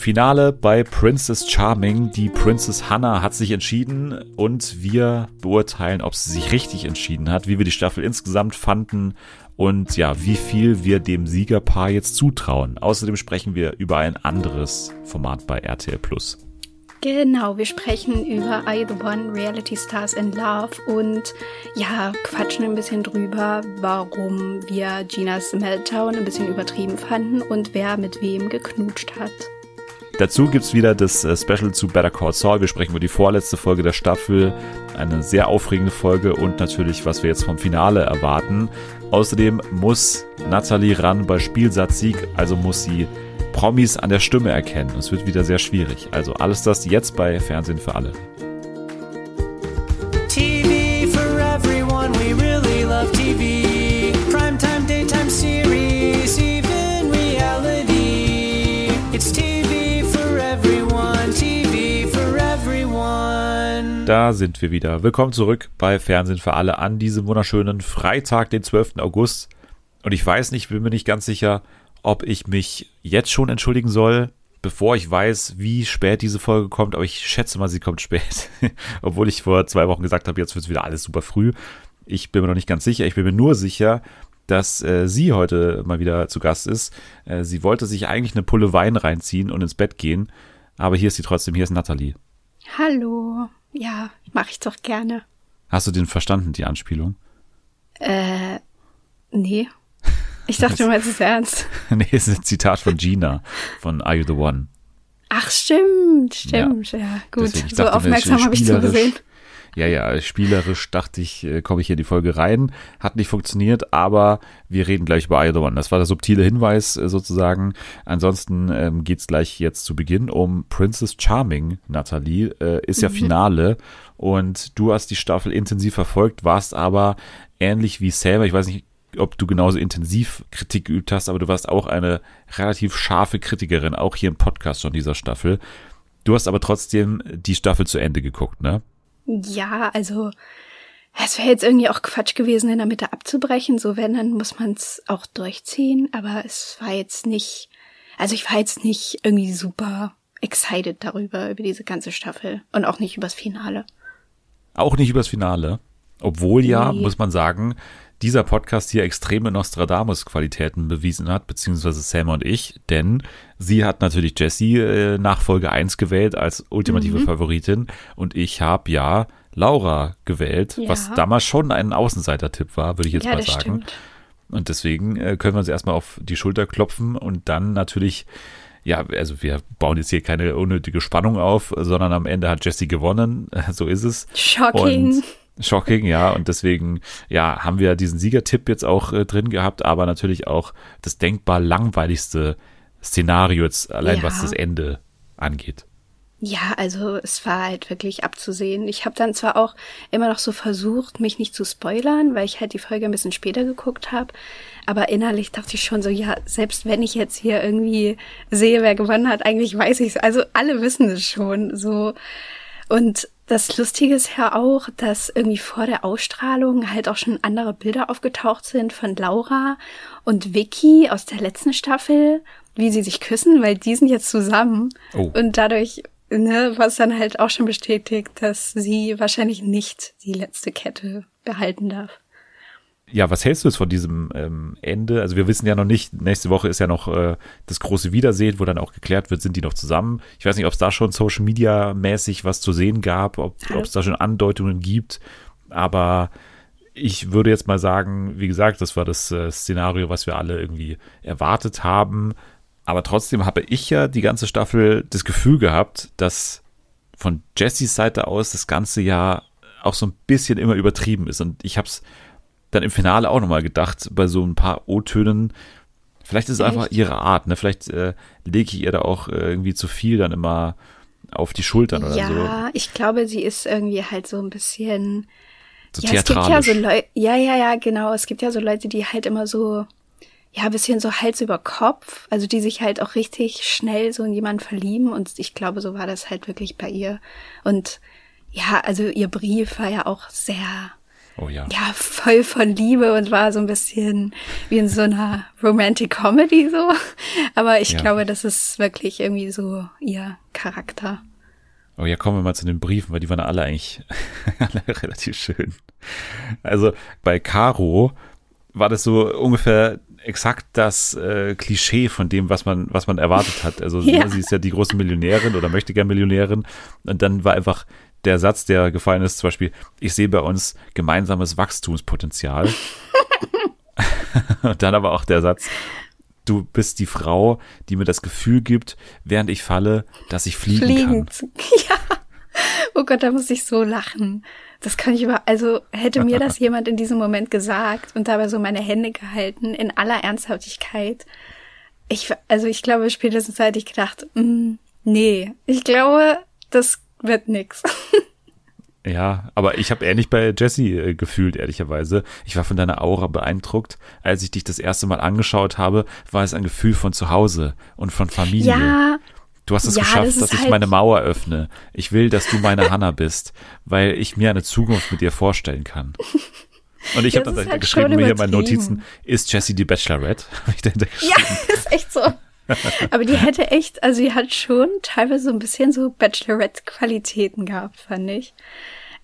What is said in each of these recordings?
Finale bei Princess Charming. Die Princess Hannah hat sich entschieden und wir beurteilen, ob sie sich richtig entschieden hat, wie wir die Staffel insgesamt fanden und ja, wie viel wir dem Siegerpaar jetzt zutrauen. Außerdem sprechen wir über ein anderes Format bei RTL Plus. Genau, wir sprechen über I The One Reality Stars in Love und ja, quatschen ein bisschen drüber, warum wir Ginas Meltdown ein bisschen übertrieben fanden und wer mit wem geknutscht hat. Dazu gibt's wieder das äh, Special zu Better Call Saul. Wir sprechen über die vorletzte Folge der Staffel. Eine sehr aufregende Folge und natürlich, was wir jetzt vom Finale erwarten. Außerdem muss Nathalie ran bei Spielsatzsieg, also muss sie Promis an der Stimme erkennen. Es wird wieder sehr schwierig. Also alles das jetzt bei Fernsehen für alle. TV for everyone, we really love TV. Da sind wir wieder. Willkommen zurück bei Fernsehen für alle an diesem wunderschönen Freitag, den 12. August. Und ich weiß nicht, bin mir nicht ganz sicher, ob ich mich jetzt schon entschuldigen soll, bevor ich weiß, wie spät diese Folge kommt, aber ich schätze mal, sie kommt spät. Obwohl ich vor zwei Wochen gesagt habe, jetzt wird es wieder alles super früh. Ich bin mir noch nicht ganz sicher. Ich bin mir nur sicher, dass äh, sie heute mal wieder zu Gast ist. Äh, sie wollte sich eigentlich eine Pulle Wein reinziehen und ins Bett gehen. Aber hier ist sie trotzdem. Hier ist Nathalie. Hallo. Ja, mache ich doch gerne. Hast du den verstanden, die Anspielung? Äh, nee. Ich dachte, meinst es ernst. nee, es ist ein Zitat von Gina von Are You the One? Ach, stimmt, stimmt. Ja, ja gut. Deswegen, so dachte, aufmerksam habe ich zugesehen. Ja, ja, spielerisch dachte ich, äh, komme ich hier in die Folge rein. Hat nicht funktioniert, aber wir reden gleich über the One. Das war der subtile Hinweis äh, sozusagen. Ansonsten ähm, geht es gleich jetzt zu Beginn um Princess Charming, Nathalie. Äh, ist ja mhm. Finale und du hast die Staffel intensiv verfolgt, warst aber ähnlich wie Selma, ich weiß nicht, ob du genauso intensiv Kritik geübt hast, aber du warst auch eine relativ scharfe Kritikerin, auch hier im Podcast schon dieser Staffel. Du hast aber trotzdem die Staffel zu Ende geguckt, ne? Ja, also es wäre jetzt irgendwie auch Quatsch gewesen, in der Mitte abzubrechen. So wenn, dann muss man es auch durchziehen. Aber es war jetzt nicht, also ich war jetzt nicht irgendwie super excited darüber, über diese ganze Staffel. Und auch nicht übers Finale. Auch nicht übers Finale. Obwohl ja, nee. muss man sagen, dieser Podcast hier extreme Nostradamus-Qualitäten bewiesen hat, beziehungsweise Sam und ich, denn sie hat natürlich Jessie äh, nach Folge 1 gewählt als ultimative mhm. Favoritin und ich habe ja Laura gewählt, ja. was damals schon ein Außenseiter-Tipp war, würde ich jetzt ja, mal sagen. Stimmt. Und deswegen äh, können wir uns erstmal auf die Schulter klopfen und dann natürlich ja, also wir bauen jetzt hier keine unnötige Spannung auf, sondern am Ende hat Jessie gewonnen. So ist es. Shocking. Und Shocking, ja. Und deswegen, ja, haben wir diesen Siegertipp jetzt auch äh, drin gehabt, aber natürlich auch das denkbar langweiligste Szenario jetzt allein ja. was das Ende angeht. Ja, also es war halt wirklich abzusehen. Ich habe dann zwar auch immer noch so versucht, mich nicht zu spoilern, weil ich halt die Folge ein bisschen später geguckt habe, aber innerlich dachte ich schon so, ja, selbst wenn ich jetzt hier irgendwie sehe, wer gewonnen hat, eigentlich weiß ich es. Also alle wissen es schon. So und das Lustige ist ja auch, dass irgendwie vor der Ausstrahlung halt auch schon andere Bilder aufgetaucht sind von Laura und Vicky aus der letzten Staffel, wie sie sich küssen, weil die sind jetzt zusammen. Oh. Und dadurch ne, war es dann halt auch schon bestätigt, dass sie wahrscheinlich nicht die letzte Kette behalten darf ja, was hältst du jetzt von diesem ähm, Ende? Also wir wissen ja noch nicht, nächste Woche ist ja noch äh, das große Wiedersehen, wo dann auch geklärt wird, sind die noch zusammen. Ich weiß nicht, ob es da schon Social Media mäßig was zu sehen gab, ob es da schon Andeutungen gibt, aber ich würde jetzt mal sagen, wie gesagt, das war das äh, Szenario, was wir alle irgendwie erwartet haben. Aber trotzdem habe ich ja die ganze Staffel das Gefühl gehabt, dass von Jessys Seite aus das ganze Jahr auch so ein bisschen immer übertrieben ist. Und ich habe es dann im Finale auch nochmal gedacht, bei so ein paar O-Tönen, vielleicht ist es Echt? einfach ihre Art, ne? Vielleicht äh, lege ich ihr da auch äh, irgendwie zu viel dann immer auf die Schultern oder ja, so. Ja, ich glaube, sie ist irgendwie halt so ein bisschen. So ja, theatralisch. es gibt ja so Leute, ja, ja, ja, genau. Es gibt ja so Leute, die halt immer so, ja, ein bisschen so Hals über Kopf, also die sich halt auch richtig schnell so in jemanden verlieben und ich glaube, so war das halt wirklich bei ihr. Und ja, also ihr Brief war ja auch sehr Oh ja. ja, voll von Liebe und war so ein bisschen wie in so einer Romantic Comedy so. Aber ich Ja. glaube, das ist wirklich irgendwie so ihr Charakter. Oh ja, kommen wir mal zu den Briefen, weil die waren alle eigentlich alle relativ schön. Also bei Caro war das so ungefähr exakt das äh, Klischee von dem, was man, was man erwartet hat. Also Ja. sie ist ja die große Millionärin oder möchte gern Millionärin. Und dann war einfach der Satz, der gefallen ist, zum Beispiel, ich sehe bei uns gemeinsames Wachstumspotenzial. Und dann aber auch der Satz, du bist die Frau, die mir das Gefühl gibt, während ich falle, dass ich fliegen, kann. Fliegend. Ja. Oh Gott, da muss ich so lachen. Das kann ich über, also hätte mir das jemand in diesem Moment gesagt und dabei so meine Hände gehalten, in aller Ernsthaftigkeit. Ich, also ich glaube, spätestens hätte ich gedacht, mm, nee, ich glaube, das wird nix. Ja, aber ich habe ähnlich bei Jessie äh, gefühlt, ehrlicherweise. Ich war von deiner Aura beeindruckt. Als ich dich das erste Mal angeschaut habe, war es ein Gefühl von Zuhause und von Familie. Ja, du hast es ja, geschafft, das dass ich halt- meine Mauer öffne. Ich will, dass du meine Hannah bist, weil ich mir eine Zukunft mit dir vorstellen kann. Und ich Ja, habe das dann halt geschrieben, mir hier in meinen übertrieben. Notizen, ist Jessie die Bachelorette? Hab ich dahinter ja, geschrieben. ist echt so. Aber die hätte echt, also die hat schon teilweise so ein bisschen so Bachelorette-Qualitäten gehabt, fand ich.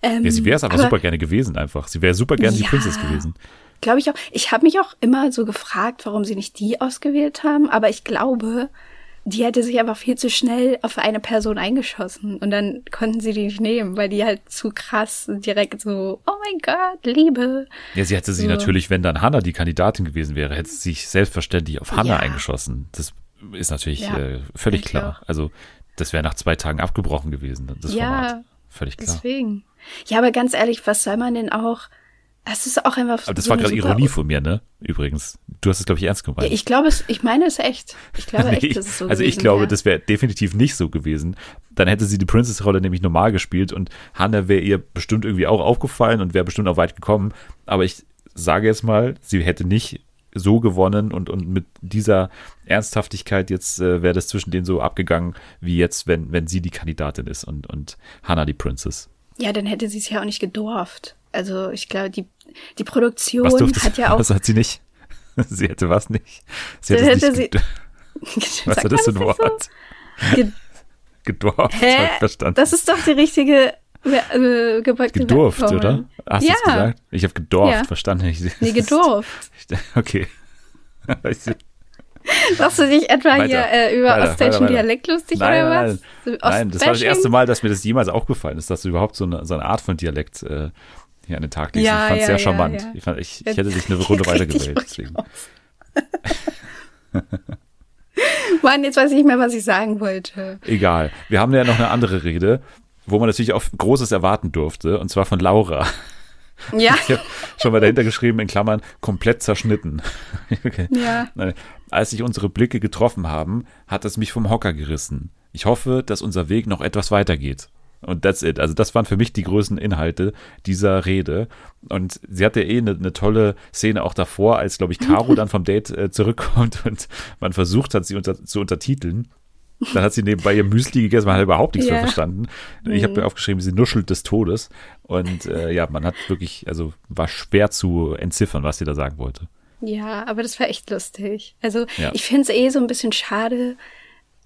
Ähm, Ja, sie wäre es aber, aber- super gerne gewesen einfach. Sie wäre super gerne die Ja. Princess gewesen. Glaube ich auch. Ich habe mich auch immer so gefragt, warum sie nicht die ausgewählt haben, aber ich glaube, die hätte sich einfach viel zu schnell auf eine Person eingeschossen und dann konnten sie die nicht nehmen, weil die halt zu krass direkt so, oh mein Gott, Liebe. Ja, sie hätte sich So. natürlich, wenn dann Hannah die Kandidatin gewesen wäre, hätte sie sich selbstverständlich auf Hannah Ja. eingeschossen. Das ist natürlich Ja, äh, völlig ich klar. auch. Also das wäre nach zwei Tagen abgebrochen gewesen, das Ja, Format. Völlig klar. Deswegen. Ja, aber ganz ehrlich, was soll man denn auch? Es ist auch einfach. Aber das so war gerade Ironie von mir, ne? Übrigens. Du hast es, glaube ich, ernst Ja, gemeint. ich glaube es, ich meine es echt. Ich glaube Nee, echt, dass es so also ich gewesen glaube, wäre. das wäre definitiv nicht so gewesen. Dann hätte sie die Princess-Rolle nämlich normal gespielt und Hannah wäre ihr bestimmt irgendwie auch aufgefallen und wäre bestimmt auch weit gekommen. Aber ich sage jetzt mal, sie hätte nicht so gewonnen und, und mit dieser Ernsthaftigkeit jetzt äh, wäre das zwischen denen so abgegangen, wie jetzt, wenn, wenn sie die Kandidatin ist und, und Hannah die Princess. Ja, dann hätte sie es ja auch nicht gedurft. Also ich glaube, die, die Produktion Was durfte hat ja auch. Was hat sie nicht? sie hätte was nicht? Sie hätte hätte nicht sie- Was ist das für ein so? Wort? Ge Gedorft, Hä? das ist doch die richtige äh, gebeugte Gedurft, Verbformel. oder? Hast du ja. es gesagt? Ich habe gedorft Ja. verstanden. Ich, Nee, gedurft. Okay. Machst du dich etwa Weiter. hier äh, über Weiter, ostdeutschen weiter. Dialekt lustig nein, oder was? Nein, nein, das war das erste Mal, dass mir das jemals aufgefallen ist, dass du überhaupt so eine, so eine Art von Dialekt äh, hier an den Tag legst. Ja, ich fand es ja, sehr ja, charmant. ja. Ich, fand, ich, ich hätte dich eine Runde weitergewählt. Deswegen. Mann, jetzt weiß ich nicht mehr, was ich sagen wollte. Egal. Wir haben ja noch eine andere Rede, wo man natürlich auch Großes erwarten durfte, und zwar von Laura. Ja, Ich habe schon mal dahinter geschrieben, in Klammern, komplett zerschnitten. okay. ja. Als sich unsere Blicke getroffen haben, hat es mich vom Hocker gerissen. Ich hoffe, dass unser Weg noch etwas weitergeht. Und that's it. Also das waren für mich die größten Inhalte dieser Rede. Und sie hatte eh eine, eine tolle Szene auch davor, als, glaube ich, Caro dann vom Date äh, zurückkommt und man versucht hat, sie unter, zu untertiteln. Dann hat sie nebenbei ihr Müsli gegessen, man hat überhaupt nichts mehr Ja. verstanden. Ich habe mir aufgeschrieben, sie nuschelt des Todes. Und äh, ja, man hat wirklich, also war schwer zu entziffern, was sie da sagen wollte. Ja, aber das war echt lustig. Also Ja. ich finde es eh so ein bisschen schade,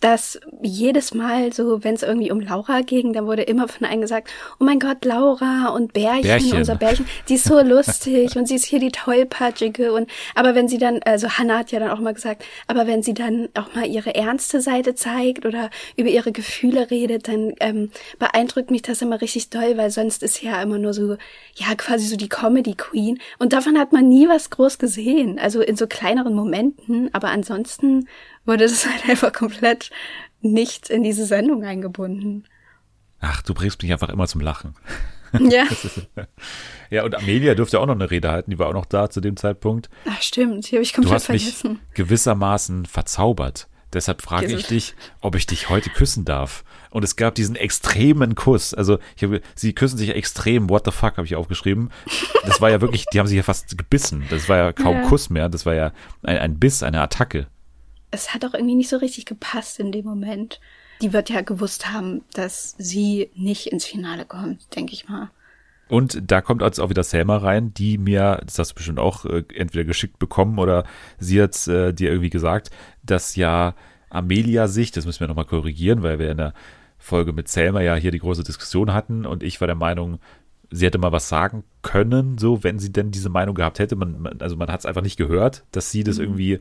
dass jedes Mal so, wenn es irgendwie um Laura ging, dann wurde immer von einem gesagt, oh mein Gott, Laura und Bärchen, Bärchen. unser Bärchen, die ist so lustig und sie ist hier die tollpatschige und aber wenn sie dann, also Hannah hat ja dann auch mal gesagt, aber wenn sie dann auch mal ihre ernste Seite zeigt oder über ihre Gefühle redet, dann ähm, beeindruckt mich das immer richtig doll, weil sonst ist sie ja immer nur so, ja, quasi so die Comedy Queen und davon hat man nie was groß gesehen, also in so kleineren Momenten, aber ansonsten wurde das halt einfach komplett nicht in diese Sendung eingebunden. Ach, du bringst mich einfach immer zum Lachen. Ja, Ja, und Amelia durfte auch noch eine Rede halten, die war auch noch da zu dem Zeitpunkt. Ach, stimmt, die habe ich Du komplett hast mich vergessen. gewissermaßen verzaubert. Deshalb frage ich Jesus. dich, ob ich dich heute küssen darf. Und es gab diesen extremen Kuss. Also, ich habe, sie küssen sich extrem. What the fuck, habe ich aufgeschrieben. Das war ja wirklich, die haben sich ja fast gebissen. Das war ja kaum Ja. Kuss mehr. Das war ja ein, ein Biss, eine Attacke. Es hat auch irgendwie nicht so richtig gepasst in dem Moment. Die wird ja gewusst haben, dass sie nicht ins Finale kommt, denke ich mal. Und da kommt jetzt auch wieder Selma rein, die mir, das hast du bestimmt auch äh, entweder geschickt bekommen oder sie hat äh, dir irgendwie gesagt, dass ja Amelia sich, das müssen wir nochmal korrigieren, weil wir in der Folge mit Selma ja hier die große Diskussion hatten und ich war der Meinung, sie hätte mal was sagen können, so, wenn sie denn diese Meinung gehabt hätte. Man, man also man hat es einfach nicht gehört, dass sie das Mhm. irgendwie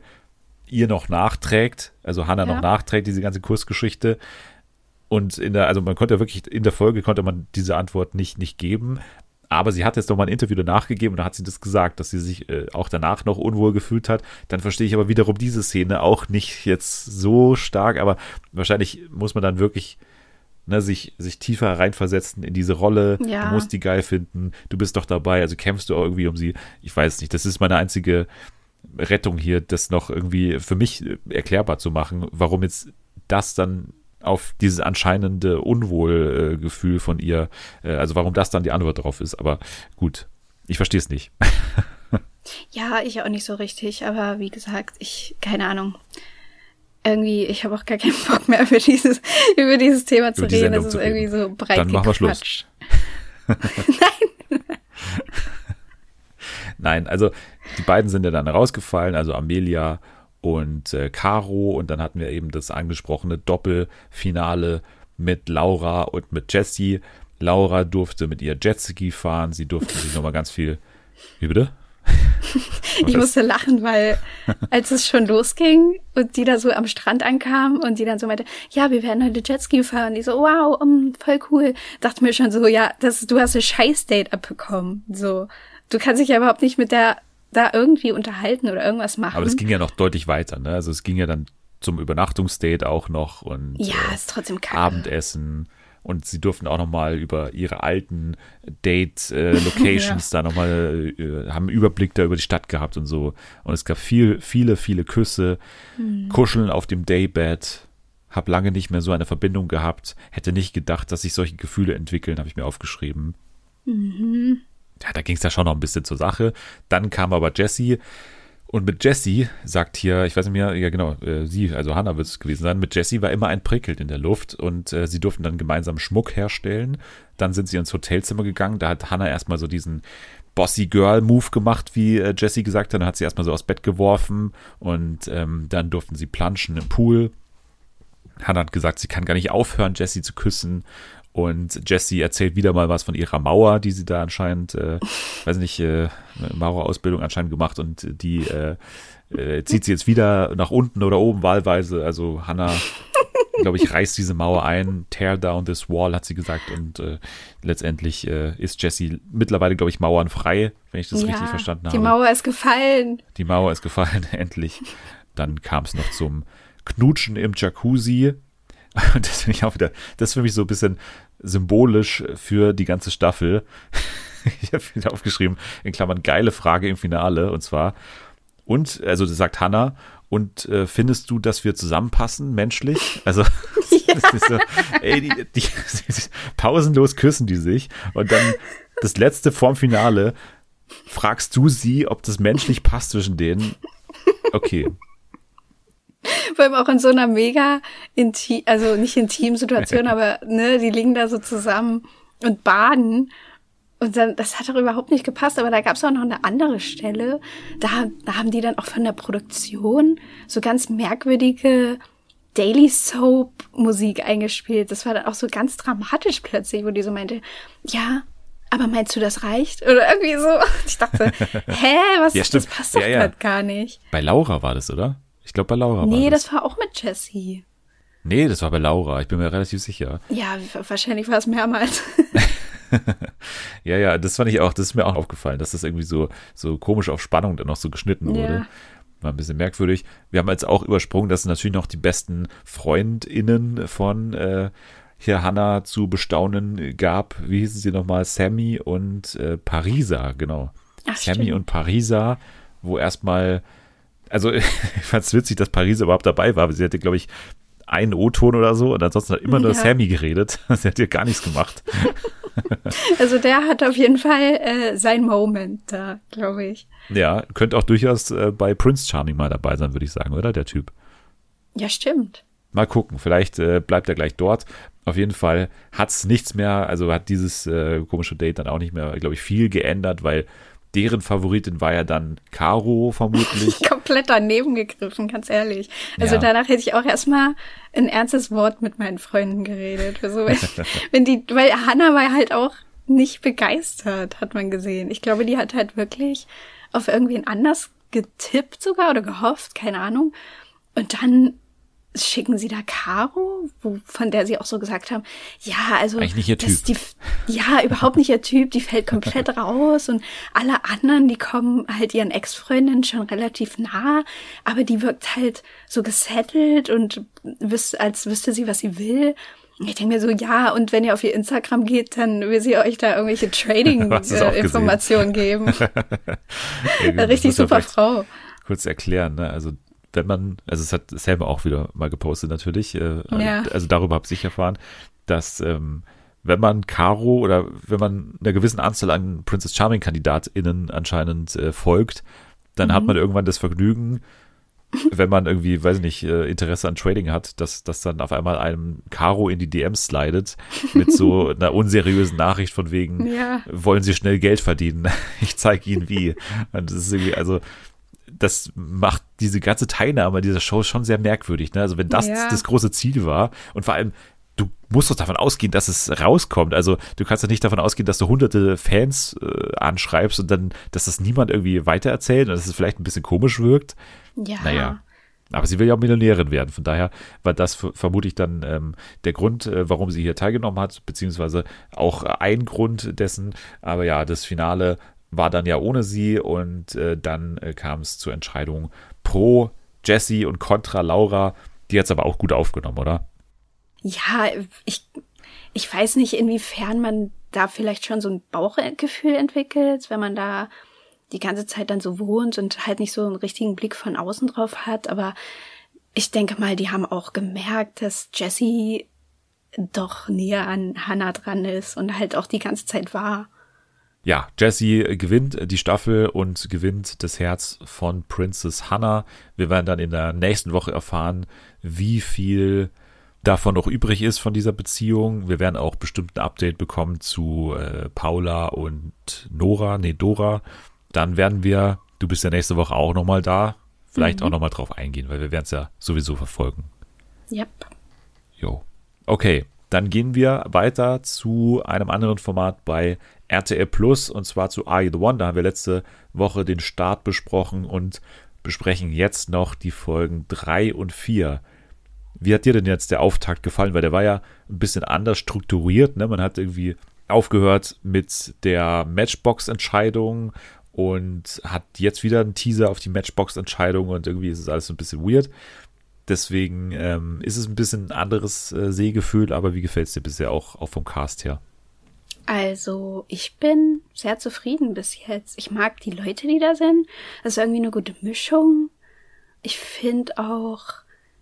ihr noch nachträgt, also Hannah Ja. noch nachträgt, diese ganze Kursgeschichte. Und in der, also man konnte wirklich, in der Folge konnte man diese Antwort nicht, nicht geben. Aber sie hat jetzt noch mal ein Interview danach gegeben und da hat sie das gesagt, dass sie sich äh, auch danach noch unwohl gefühlt hat. Dann verstehe ich aber wiederum diese Szene auch nicht jetzt so stark, aber wahrscheinlich muss man dann wirklich ne, sich, sich tiefer reinversetzen in diese Rolle. Ja. Du musst die geil finden. Du bist doch dabei, also kämpfst du auch irgendwie um sie. Ich weiß nicht. Das ist meine einzige Rettung hier, das noch irgendwie für mich äh, erklärbar zu machen, warum jetzt das dann auf dieses anscheinende Unwohlgefühl von ihr, äh, also warum das dann die Antwort drauf ist. Aber gut, ich verstehe es nicht. Ja, ich auch nicht so richtig, aber wie gesagt, ich, keine Ahnung. Irgendwie, ich habe auch gar keinen Bock mehr über dieses, über dieses Thema zu Über die reden. Sendung Das zu ist irgendwie reden. so breit Dann machen wir Schluss. gequatscht. Nein, also die beiden sind ja dann rausgefallen, also Amelia und äh, Caro und dann hatten wir eben das angesprochene Doppelfinale mit Laura und mit Jessie. Laura durfte mit ihr Jetski fahren, sie durfte sich nochmal ganz viel. Wie bitte? Ich musste lachen, weil als es schon losging und die da so am Strand ankam und die dann so meinte, ja, wir werden heute Jetski fahren. Die so, wow, um, voll cool. Dachte mir schon so, ja, das, du hast ein Scheiß-Date abbekommen. So, du kannst dich ja überhaupt nicht mit der da irgendwie unterhalten oder irgendwas machen. Aber das ging ja noch deutlich weiter, ne? Also es ging ja dann zum Übernachtungsdate auch noch und ja, äh, ist trotzdem kacke. Abendessen. Und sie durften auch nochmal über ihre alten Date-Locations da nochmal, äh, haben einen Überblick da über die Stadt gehabt und so. Und es gab viel, viele, viele Küsse, Kuscheln auf dem Daybed. Hab lange nicht mehr so eine Verbindung gehabt. Hätte nicht gedacht, dass sich solche Gefühle entwickeln, habe ich mir aufgeschrieben. Ja, da ging es ja schon noch ein bisschen zur Sache. Dann kam aber Jessie. Und mit Jessie sagt hier, ich weiß nicht mehr, ja genau, äh, sie, also Hannah wird es gewesen sein, mit Jessie war immer ein Prickelt in der Luft und äh, sie durften dann gemeinsam Schmuck herstellen. Dann sind sie ins Hotelzimmer gegangen, da hat Hannah erstmal so diesen Bossy Girl Move gemacht, wie äh, Jessie gesagt hat, dann hat sie erstmal so aus Bett geworfen und ähm, dann durften sie planschen im Pool. Hannah hat gesagt, sie kann gar nicht aufhören, Jessie zu küssen. Und Jessie erzählt wieder mal was von ihrer Mauer, die sie da anscheinend, äh, weiß nicht, äh, eine Mauerausbildung anscheinend gemacht und die äh, äh, zieht sie jetzt wieder nach unten oder oben wahlweise. Also Hannah, glaube ich, reißt diese Mauer ein, tear down this wall, hat sie gesagt. Und äh, letztendlich äh, ist Jessie mittlerweile, glaube ich, mauernfrei, wenn ich das ja, richtig verstanden die habe. Mauer ist gefallen. Die Mauer ist gefallen, endlich. Dann kam es noch zum Knutschen im Jacuzzi. Und das finde ich auch wieder, das ist für mich so ein bisschen symbolisch für die ganze Staffel. Ich habe wieder aufgeschrieben, in Klammern, geile Frage im Finale. Und zwar, und, also das sagt Hannah, und äh, findest du, dass wir zusammenpassen, menschlich? Also, ist so, ey, die, die, pausenlos küssen die sich. Und dann das letzte vorm Finale, fragst du sie, ob das menschlich passt zwischen denen? Okay. Vor allem auch in so einer mega intim, also nicht intim Situation, aber ne, die liegen da so zusammen und baden. Und dann, das hat doch überhaupt nicht gepasst, aber da gab es auch noch eine andere Stelle. Da, da haben die dann auch von der Produktion so ganz merkwürdige Daily Soap Musik eingespielt. Das war dann auch so ganz dramatisch plötzlich, wo die so meinte, ja, aber meinst du, das reicht? Oder irgendwie so. Ich dachte, hä, was, Ja, das passt doch Ja, ja. gar nicht. Bei Laura war das, oder? Ich glaube, bei Laura Nee, war das. das war auch mit Jessie. Nee, das war bei Laura. Ich bin mir relativ sicher. Ja, wahrscheinlich war es mehrmals. Ja, ja, das fand ich auch, das ist mir auch aufgefallen, dass das irgendwie so, so komisch auf Spannung dann noch so geschnitten wurde. Ja. War ein bisschen merkwürdig. Wir haben jetzt auch übersprungen, dass es natürlich noch die besten FreundInnen von äh, hier Hannah zu bestaunen gab. Wie hießen sie nochmal? Sammy und äh, Parisa, genau. Ach, Sammy stimmt. und Parisa, wo erstmal, also ich fand es witzig, dass Parisa überhaupt dabei war. Sie hatte, glaube ich, einen O-Ton oder so und ansonsten hat immer nur Ja. Sammy geredet. Sie hat ja gar nichts gemacht. Also der hat auf jeden Fall äh, sein Moment da, glaube ich. Ja, könnte auch durchaus äh, bei Prince Charming mal dabei sein, würde ich sagen, oder? Der Typ. Ja, stimmt. mal gucken, vielleicht äh, bleibt er gleich dort. Auf jeden Fall hat es nichts mehr, also hat dieses äh, komische Date dann auch nicht mehr, glaube ich, viel geändert, weil deren Favoritin war ja dann Caro vermutlich. Komplett daneben gegriffen, ganz ehrlich. Also Ja. danach hätte ich auch erstmal ein ernstes Wort mit meinen Freunden geredet. Also, wenn, wenn die, weil Hannah war halt auch nicht begeistert, hat man gesehen. Ich glaube, die hat halt wirklich auf irgendwen anders getippt sogar oder gehofft, keine Ahnung. Und dann schicken sie da Caro, wo, von der sie auch so gesagt haben, ja, also Eigentlich nicht ihr Typ. Die, ja, überhaupt nicht ihr Typ, die fällt komplett raus und alle anderen, die kommen halt ihren Ex-Freundinnen schon relativ nah, aber die wirkt halt so gesettelt und wüs als wüsste sie, was sie will. Und Ich denke mir so, ja, und wenn ihr auf ihr Instagram geht, dann will sie euch da irgendwelche? Trading-Informationen geben. Ja, Richtig super Frau. Kurz erklären, ne? Also wenn man, also es hat Sam auch wieder mal gepostet natürlich, äh, Ja. also darüber habe ich erfahren, dass ähm, wenn man Caro oder wenn man einer gewissen Anzahl an Princess Charming KandidatInnen anscheinend äh, folgt, dann Mhm. hat man irgendwann das Vergnügen, wenn man irgendwie, weiß ich nicht, äh, Interesse an Trading hat, dass, dass dann auf einmal einem Caro in die DMs slidet mit so einer unseriösen Nachricht von wegen, Ja. wollen Sie schnell Geld verdienen? Ich zeige Ihnen wie. Und das ist irgendwie, also das macht diese ganze Teilnahme an dieser Show schon sehr merkwürdig. Ne? Also wenn das Ja. das große Ziel war und vor allem du musst doch davon ausgehen, dass es rauskommt. Also du kannst doch nicht davon ausgehen, dass du hunderte Fans äh, anschreibst und dann, dass das niemand irgendwie weitererzählt und dass es vielleicht ein bisschen komisch wirkt. Ja. Naja. Aber sie will ja auch Millionärin werden. Von daher war das ver- vermutlich dann ähm, der Grund, äh, warum sie hier teilgenommen hat, beziehungsweise auch ein Grund dessen. Aber ja, das Finale war dann ja ohne sie und äh, dann äh, kam es zur Entscheidung pro Jessie und contra Laura. Die hat es aber auch gut aufgenommen, oder? Ja, ich, ich weiß nicht, inwiefern man da vielleicht schon so ein Bauchgefühl entwickelt, wenn man da die ganze Zeit dann so wohnt und halt nicht so einen richtigen Blick von außen drauf hat. Aber ich denke mal, die haben auch gemerkt, dass Jessie doch näher an Hannah dran ist und halt auch die ganze Zeit war. Ja, Jessie gewinnt die Staffel und gewinnt das Herz von Princess Hannah. Wir werden dann in der nächsten Woche erfahren, wie viel davon noch übrig ist von dieser Beziehung. Wir werden auch bestimmt ein Update bekommen zu äh, Paula und Nora, nee, Dora. Dann werden wir, du bist ja nächste Woche auch nochmal da, vielleicht auch nochmal drauf eingehen, weil wir werden es ja sowieso verfolgen. Yep. Jo. Okay, dann gehen wir weiter zu einem anderen Format bei RTL Plus und zwar zu Are You the One. Da haben wir letzte Woche den Start besprochen und besprechen jetzt noch die Folgen 3 und 4. Wie hat dir denn jetzt der Auftakt gefallen? Weil der war ja ein bisschen anders strukturiert. Ne? Man hat irgendwie aufgehört mit der Matchbox-Entscheidung und hat jetzt wieder einen Teaser auf die Matchbox-Entscheidung und irgendwie ist es alles so ein bisschen weird. Deswegen ähm, ist es ein bisschen ein anderes äh, Sehgefühl, aber wie gefällt es dir bisher auch, auch vom Cast her? Also, ich bin sehr zufrieden bis jetzt. Ich mag die Leute, die da sind. Das ist irgendwie eine gute Mischung. Ich finde auch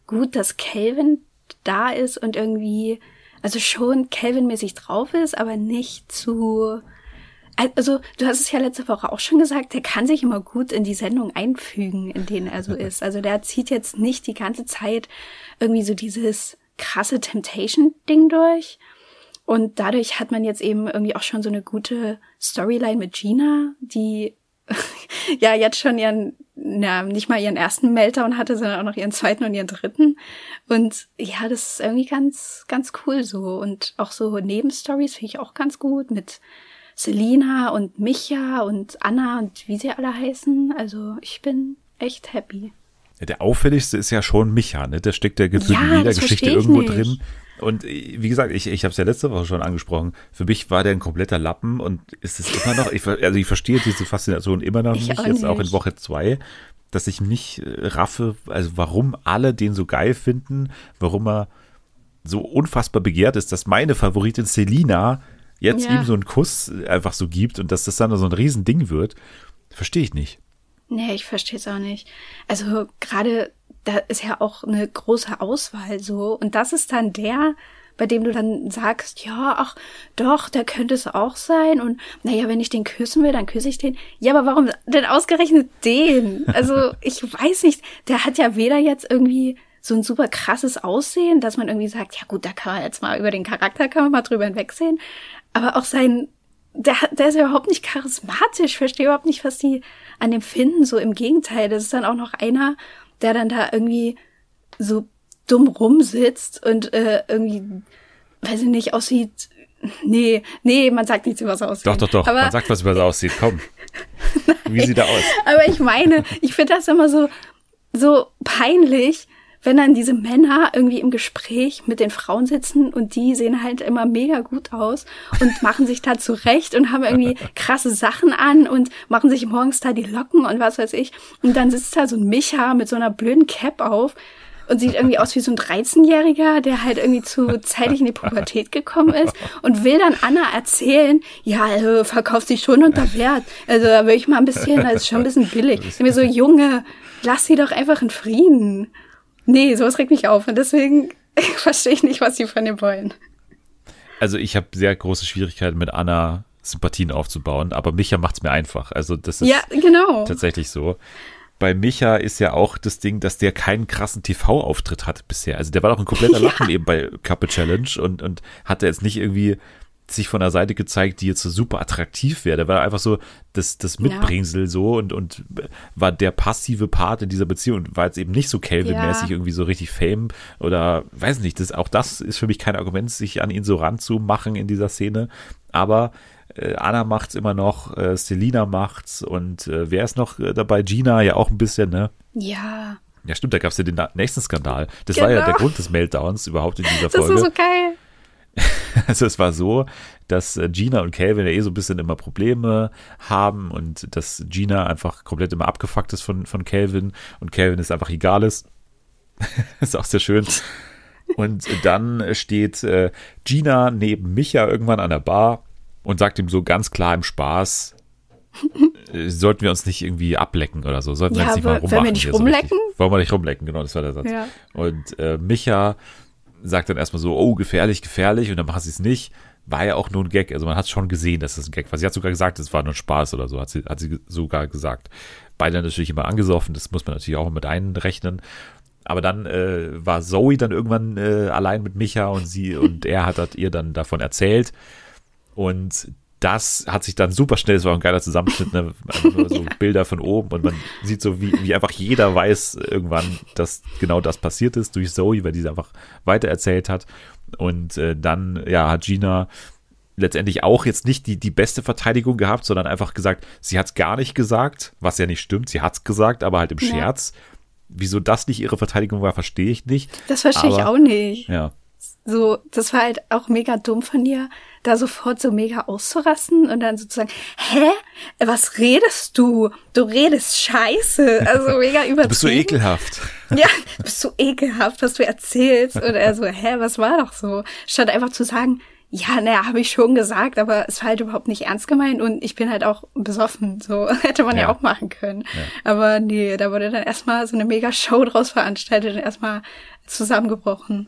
gut, dass Calvin da ist und irgendwie, also schon Calvin-mäßig drauf ist, aber nicht zu. Also, du hast es ja letzte Woche auch schon gesagt, der kann sich immer gut in die Sendung einfügen, in denen er so ist. Also, der zieht jetzt nicht die ganze Zeit irgendwie so dieses krasse Temptation-Ding durch. Und dadurch hat man jetzt eben irgendwie auch schon so eine gute Storyline mit Gina, die ja jetzt schon ihren, na, nicht mal ihren ersten Meltdown hatte, sondern auch noch ihren zweiten und ihren dritten. Und ja, das ist irgendwie ganz, ganz cool so. Und auch so Nebenstories finde ich auch ganz gut mit Selina und Micha und Anna und wie sie alle heißen. Also ich bin echt happy. Ja, der auffälligste ist ja schon Micha, ne? Der steckt ja gefühlt Ja, in jeder Geschichte irgendwo nicht. drin. Und äh, wie gesagt, ich, ich habe es ja letzte Woche schon angesprochen. Für mich war der ein kompletter Lappen und ist es immer noch, ich, also ich verstehe diese Faszination immer noch Ich nicht, auch jetzt auch in nicht. Woche zwei, dass ich nicht äh, raffe, also warum alle den so geil finden, warum er so unfassbar begehrt ist, dass meine Favoritin Selina jetzt Ja. ihm so einen Kuss einfach so gibt und dass das dann so ein Riesending wird, verstehe ich nicht. Nee, ich verstehe es auch nicht. Also gerade da ist ja auch eine große Auswahl so. Und das ist dann der, bei dem du dann sagst, ja, ach doch, der könnte es auch sein. Und naja, wenn ich den küssen will, dann küsse ich den. Ja, aber warum denn ausgerechnet den? Also ich weiß nicht, der hat ja weder jetzt irgendwie so ein super krasses Aussehen, dass man irgendwie sagt, ja gut, da kann man jetzt mal über den Charakter kann man mal drüber hinwegsehen. Aber auch sein, der, der ist ja überhaupt nicht charismatisch, verstehe überhaupt nicht, was die an dem finden. So im Gegenteil, das ist dann auch noch einer, der dann da irgendwie so dumm rumsitzt und äh, irgendwie, weiß ich nicht, aussieht. Nee, nee, man sagt nichts über das Aussehen. Doch, doch, doch. Aber, Man sagt, was über das aussieht. Komm. Wie sieht er aus? aber ich meine, ich finde das immer so, so peinlich, wenn dann diese Männer irgendwie im Gespräch mit den Frauen sitzen und die sehen halt immer mega gut aus und machen sich da zurecht und haben irgendwie krasse Sachen an und machen sich morgens da die Locken und was weiß ich. Und dann sitzt da so ein Micha mit so einer blöden Cap auf und sieht irgendwie aus wie so ein 13-Jähriger, der halt irgendwie zu zeitig in die Pubertät gekommen ist und will dann Anna erzählen, ja, also verkauft sich schon unter Wert. Also da will ich mal ein bisschen, das ist schon ein bisschen billig. Ich bin mir so, Junge, lass sie doch einfach in Frieden. Nee, sowas regt mich auf und deswegen verstehe ich nicht, was sie von dem wollen. Also ich habe sehr große Schwierigkeiten mit Anna Sympathien aufzubauen, aber Micha macht's mir einfach. Also das ist Ja, genau. tatsächlich so. Bei Micha ist ja auch das Ding, dass der keinen krassen TV-Auftritt hat bisher. Also der war doch ein kompletter Lappen eben bei Couple Challenge und, und hatte jetzt nicht irgendwie sich von der Seite gezeigt, die jetzt so super attraktiv wäre. Der war einfach so das, das Mitbringsel so und, und war der passive Part in dieser Beziehung und war jetzt eben nicht so Calvin-mäßig Ja. irgendwie so richtig Fame oder weiß nicht, das, auch das ist für mich kein Argument, sich an ihn so ranzumachen in dieser Szene. Aber äh, Anna macht's immer noch, äh, Selina macht's und äh, wer ist noch äh, dabei? Gina ja auch ein bisschen, ne? Ja, Ja, stimmt, da gab's ja den nächsten Skandal. Das war ja Genau. der Grund des Meltdowns überhaupt in dieser das Folge. ist so geil. Also es war so, dass äh, Gina und Calvin ja eh so ein bisschen immer Probleme haben und dass Gina einfach komplett immer abgefuckt ist von, von Calvin und Calvin ist einfach egal ist. ist auch sehr schön. Und dann steht äh, Gina neben Micha irgendwann an der Bar und sagt ihm so ganz klar im Spaß, äh, sollten wir uns nicht irgendwie ablecken oder so. Sollten wir Ja, jetzt nicht mal rummachen. wollen wir nicht so rumlecken? richtig. Wollen wir nicht rumlecken, genau, das war der Satz. Ja. Und äh, Micha sagt dann erstmal so, oh, gefährlich, gefährlich, und dann machen sie es nicht. War ja auch nur ein Gag. Also man hat schon gesehen, dass das ein Gag war. Sie hat sogar gesagt, es war nur Spaß oder so, hat sie, hat sie sogar gesagt. Beide natürlich immer angesoffen, das muss man natürlich auch mit einrechnen. Aber dann äh, war Zoe dann irgendwann äh, allein mit Micha und sie und er hat, hat ihr dann davon erzählt. Und das hat sich dann super schnell, es war ein geiler Zusammenschnitt, ne? Nur so Bilder von oben und man sieht so, wie, wie einfach jeder weiß irgendwann, dass genau das passiert ist durch Zoe, weil die es einfach weitererzählt hat. Und äh, dann, ja, hat Gina letztendlich auch jetzt nicht die, die beste Verteidigung gehabt, sondern einfach gesagt, sie hat es gar nicht gesagt, was ja nicht stimmt, sie hat es gesagt, aber halt im Ja. Scherz. Wieso das nicht ihre Verteidigung war, verstehe ich nicht. Das verstehe ich Aber- auch nicht. Ja. So, das war halt auch mega dumm von dir, da sofort so mega auszurasten und dann sozusagen, hä? Was redest du? Du redest scheiße. Also mega übertrieben. Du bist so ekelhaft. Ja, du bist so ekelhaft, was du erzählst. Und er so, hä, was war doch so? Statt einfach zu sagen, ja, naja, habe ich schon gesagt, aber es war halt überhaupt nicht ernst gemeint und ich bin halt auch besoffen. So hätte man ja, Ja. auch machen können. Aber nee, da wurde dann erstmal so eine mega Show draus veranstaltet und erstmal zusammengebrochen.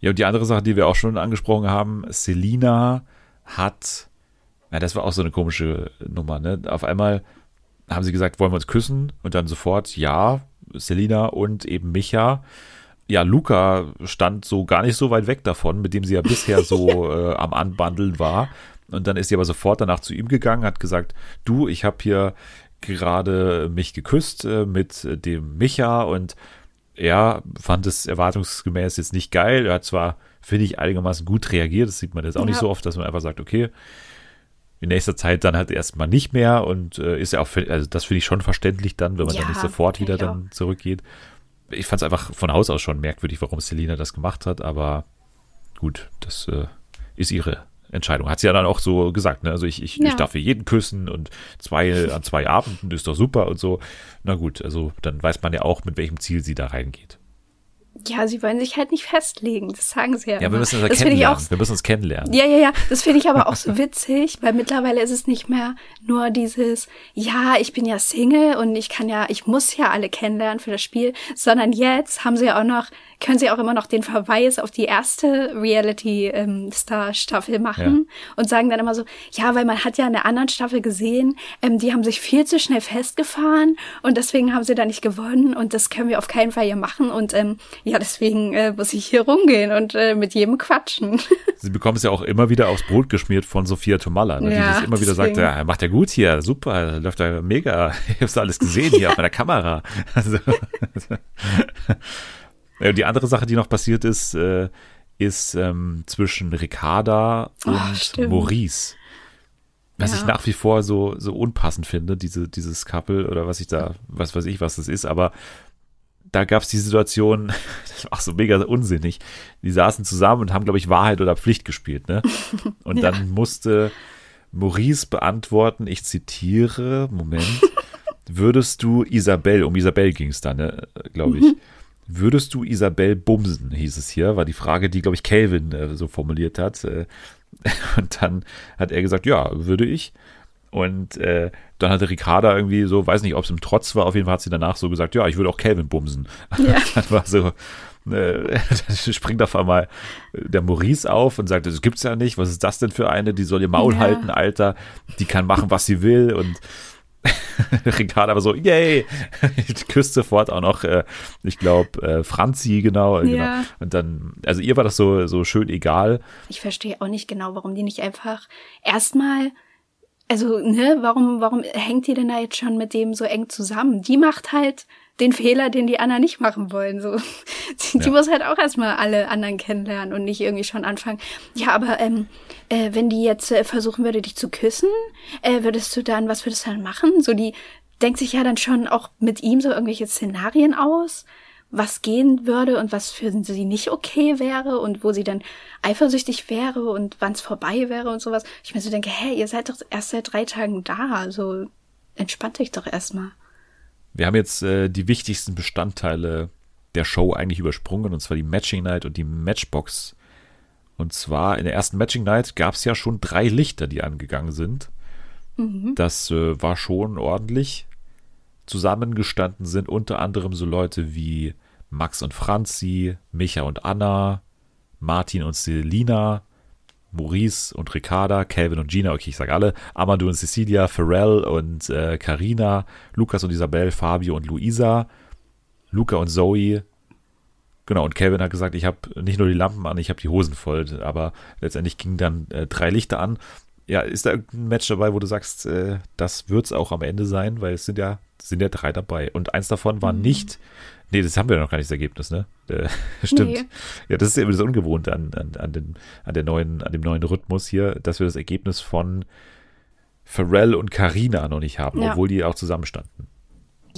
Ja, und die andere Sache, die wir auch schon angesprochen haben, Selina hat, ja, das war auch so eine komische Nummer, ne? Auf einmal haben sie gesagt, wollen wir uns küssen? Und dann sofort, ja, Selina und eben Micha. Ja, Luca stand so gar nicht so weit weg davon, mit dem sie ja bisher so äh, am Anbandeln war. Und dann ist sie aber sofort danach zu ihm gegangen, hat gesagt, du, ich habe hier gerade mich geküsst äh, mit dem Micha und er fand es erwartungsgemäß jetzt nicht geil. Er hat zwar, finde ich, einigermaßen gut reagiert. Das sieht man jetzt auch nicht Ja. so oft, dass man einfach sagt, okay, in nächster Zeit dann halt erstmal nicht mehr und äh, ist ja auch, also das finde ich schon verständlich dann, wenn man Ja, dann nicht sofort wieder dann zurückgeht. Ich fand es einfach von Haus aus schon merkwürdig, warum Selina das gemacht hat, aber gut, das äh, ist ihre Entscheidung. Hat sie ja dann auch so gesagt, ne? Also ich, ich, ich Ja. darf hier jeden küssen und zwei an zwei Abenden ist doch super und so. Na gut, also dann weiß man ja auch, mit welchem Ziel sie da reingeht. Ja, sie wollen sich halt nicht festlegen. Das sagen sie ja. Ja, wir immer. müssen uns das ich auch kennenlernen. Wir müssen uns kennenlernen. Ja, ja, ja, das finde ich aber auch so witzig, weil mittlerweile ist es nicht mehr nur dieses, ja, ich bin ja Single und ich kann ja, ich muss ja alle kennenlernen für das Spiel, sondern jetzt haben sie auch noch, können sie auch immer noch den Verweis auf die erste Reality-Star-Staffel machen und sagen dann immer so, ja, weil man hat ja in der anderen Staffel gesehen, ähm, die haben sich viel zu schnell festgefahren und deswegen haben sie da nicht gewonnen und das können wir auf keinen Fall hier machen und ähm, Ja, deswegen äh, muss ich hier rumgehen und äh, mit jedem quatschen. Sie bekommt es ja auch immer wieder aufs Brot geschmiert von Sophia Tomalla, ne, Ja, die sich immer wieder sagt, ja, macht ja gut hier, super, läuft ja mega, ich hab's alles gesehen hier auf meiner Kamera. Also, ja, und die andere Sache, die noch passiert ist, äh, ist ähm, zwischen Ricarda und Oh. Maurice. Was Ja. ich nach wie vor so, so unpassend finde, diese, dieses Couple oder was ich da, was weiß ich, was das ist, aber da gab es die Situation, das war auch so mega unsinnig. Die saßen zusammen und haben, glaube ich, Wahrheit oder Pflicht gespielt, ne? Und Ja. dann musste Maurice beantworten, ich zitiere, Moment, würdest du Isabel, um Isabel ging es dann, ne, glaube ich, würdest du Isabel bumsen, hieß es hier, war die Frage, die, glaube ich, Calvin äh, so formuliert hat. Äh, und dann hat er gesagt, ja, würde ich. Und äh, dann hatte Ricarda irgendwie so, weiß nicht, ob es im Trotz war, auf jeden Fall hat sie danach so gesagt, ja, ich würde auch Calvin bumsen. Ja. dann war so, äh, dann springt auf einmal der Maurice auf und sagt, das gibt's ja nicht, was ist das denn für eine, die soll ihr Maul Ja. halten, Alter, die kann machen, was sie will und Ricarda war so, yay, ich küsst sofort auch noch, äh, ich glaube, äh, Franzi, genau, äh, Ja. genau. Und dann, also ihr war das so, so schön egal. Ich verstehe auch nicht genau, warum die nicht einfach erstmal, also, ne, warum, warum hängt die denn da jetzt schon mit dem so eng zusammen? Die macht halt den Fehler, den die anderen nicht machen wollen, so. Die, die Ja. muss halt auch erstmal alle anderen kennenlernen und nicht irgendwie schon anfangen. Ja, aber, ähm, äh, wenn die jetzt äh, versuchen würde, dich zu küssen, äh, würdest du dann, was würdest du dann machen? So, die denkt sich ja dann schon auch mit ihm so irgendwelche Szenarien aus was gehen würde und was für sie nicht okay wäre und wo sie dann eifersüchtig wäre und wann es vorbei wäre und sowas. Ich mir so denke, hey, ihr seid doch erst seit drei Tagen da, also entspannt euch doch erstmal. Wir haben jetzt äh, die wichtigsten Bestandteile der Show eigentlich übersprungen, und zwar die Matching Night und die Matchbox. Und zwar in der ersten Matching Night gab es ja schon drei Lichter, die angegangen sind. Das äh, war schon ordentlich. Zusammengestanden sind unter anderem so Leute wie Max und Franzi, Micha und Anna, Martin und Selina, Maurice und Ricarda, Calvin und Gina, okay, ich sage alle, Amadou und Cecilia, Pharrell und äh, Carina, Lukas und Isabel, Fabio und Luisa, Luca und Zoe. Genau, und Calvin hat gesagt, ich habe nicht nur die Lampen an, ich habe die Hosen voll. Aber letztendlich gingen dann äh, drei Lichter an. Ja, ist da irgendein Match dabei, wo du sagst, äh, das wird's auch am Ende sein, weil es sind ja, sind ja drei dabei. Und eins davon war nicht, nee, das haben wir noch gar nicht, das Ergebnis, ne? Äh, stimmt. Nee. Ja, das ist eben das Ungewohnte an, an, an, den, an, der neuen, an dem neuen Rhythmus hier, dass wir das Ergebnis von Pharrell und Carina noch nicht haben, Ja. obwohl die auch zusammenstanden.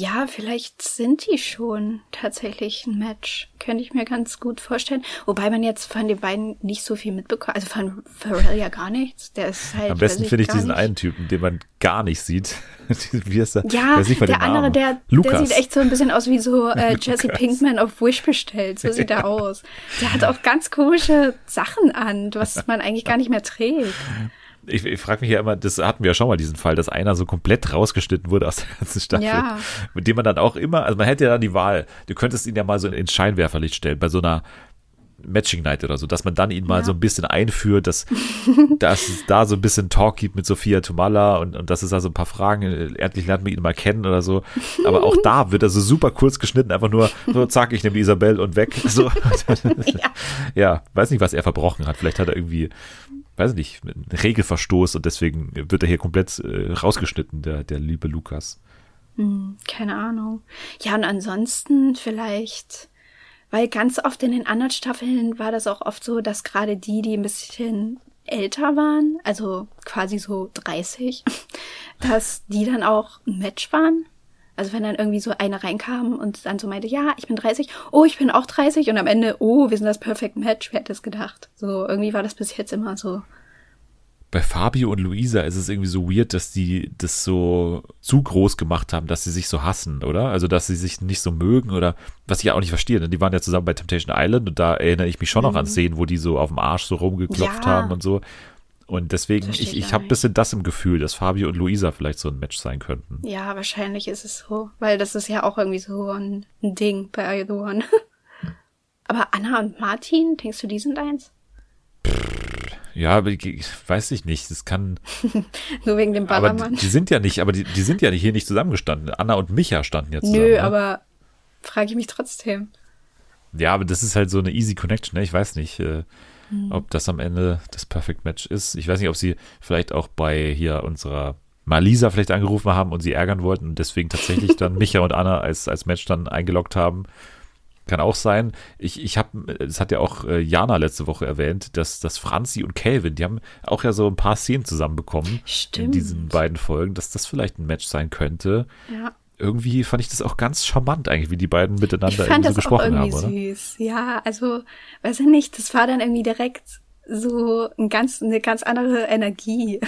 Ja, vielleicht sind die schon tatsächlich ein Match. Könnte ich mir ganz gut vorstellen. Wobei man jetzt von den beiden nicht so viel mitbekommt. Also von Pharrell ja gar nichts. Der ist halt. Am besten finde ich diesen nicht. einen Typen, den man gar nicht sieht. Wie ist der? Ja, der Namen. andere, der, der sieht echt so ein bisschen aus wie so äh, Jesse. Pinkman auf Wish bestellt. So sieht er aus. Der hat auch ganz komische Sachen an, was man eigentlich gar nicht mehr trägt. Ich, ich frage mich ja immer, das hatten wir ja schon mal diesen Fall, dass einer so komplett rausgeschnitten wurde aus der ganzen Staffel. Ja. Mit dem man dann auch immer, also man hätte ja dann die Wahl, du könntest ihn ja mal so ins Scheinwerferlicht stellen, bei so einer Matching Night oder so, dass man dann ihn mal Ja. so ein bisschen einführt, dass, dass es da so ein bisschen Talk gibt mit Sophia Tomalla und, und dass es da so ein paar Fragen, äh, endlich lernt man ihn mal kennen oder so. Aber auch da wird er so super kurz geschnitten, einfach nur so, zack, ich nehme die Isabel und weg. So. Ja. ja, weiß nicht, was er verbrochen hat. Vielleicht hat er irgendwie, weiß nicht, einen Regelverstoß und deswegen wird er hier komplett äh, rausgeschnitten, der, der liebe Lukas. Keine Ahnung. Ja, und ansonsten vielleicht, weil ganz oft in den anderen Staffeln war das auch oft so, dass gerade die, die ein bisschen älter waren, also quasi so 30, dass die dann auch ein Match waren. Also wenn dann irgendwie so eine reinkam und dann so meinte, ja, ich bin 30, oh, ich bin auch 30 und am Ende, oh, wir sind das Perfect Match, wer hätte es gedacht? So, irgendwie war das bis jetzt immer so. Bei Fabio und Luisa ist es irgendwie so weird, dass die das so zu groß gemacht haben, dass sie sich so hassen, oder? Also, dass sie sich nicht so mögen oder was ich ja auch nicht verstehe. Ne? Die waren ja zusammen bei Temptation Island und da erinnere ich mich schon noch an Szenen, wo die so auf dem Arsch so rumgeklopft Mhm. Ja. haben und so. Und deswegen, ich, ich habe ein bisschen das im Gefühl, dass Fabio und Luisa vielleicht so ein Match sein könnten. Ja, wahrscheinlich ist es so, weil das ist ja auch irgendwie so ein, Ding bei Either One. Aber Anna und Martin, denkst du, die sind eins? Ja, aber ich, weiß ich nicht. Das kann. Nur wegen dem Aber Ballermann. die, die sind ja nicht, aber die, die sind ja nicht hier nicht zusammengestanden. Anna und Micha standen ja zusammen. Nö, ne? aber frage ich mich trotzdem. Ja, aber das ist halt so eine easy Connection. Ne? Ich weiß nicht, äh, mhm. ob das am Ende das Perfect Match ist. Ich weiß nicht, ob sie vielleicht auch bei hier unserer Malisa vielleicht angerufen haben und sie ärgern wollten und deswegen tatsächlich dann Micha und Anna als, als Match dann eingeloggt haben. Kann auch sein. Ich, ich habe, das hat ja auch äh, Jana letzte Woche erwähnt, dass, dass Franzi und Calvin, die haben auch ja so ein paar Szenen zusammenbekommen Stimmt. in diesen beiden Folgen, dass das vielleicht ein Match sein könnte. Ja. Irgendwie fand ich das auch ganz charmant eigentlich, wie die beiden miteinander Ich fand irgendwie so gesprochen haben, irgendwie oder? süß. Ja, also, weiß ich nicht, das war dann irgendwie direkt so ein ganz, eine ganz andere Energie,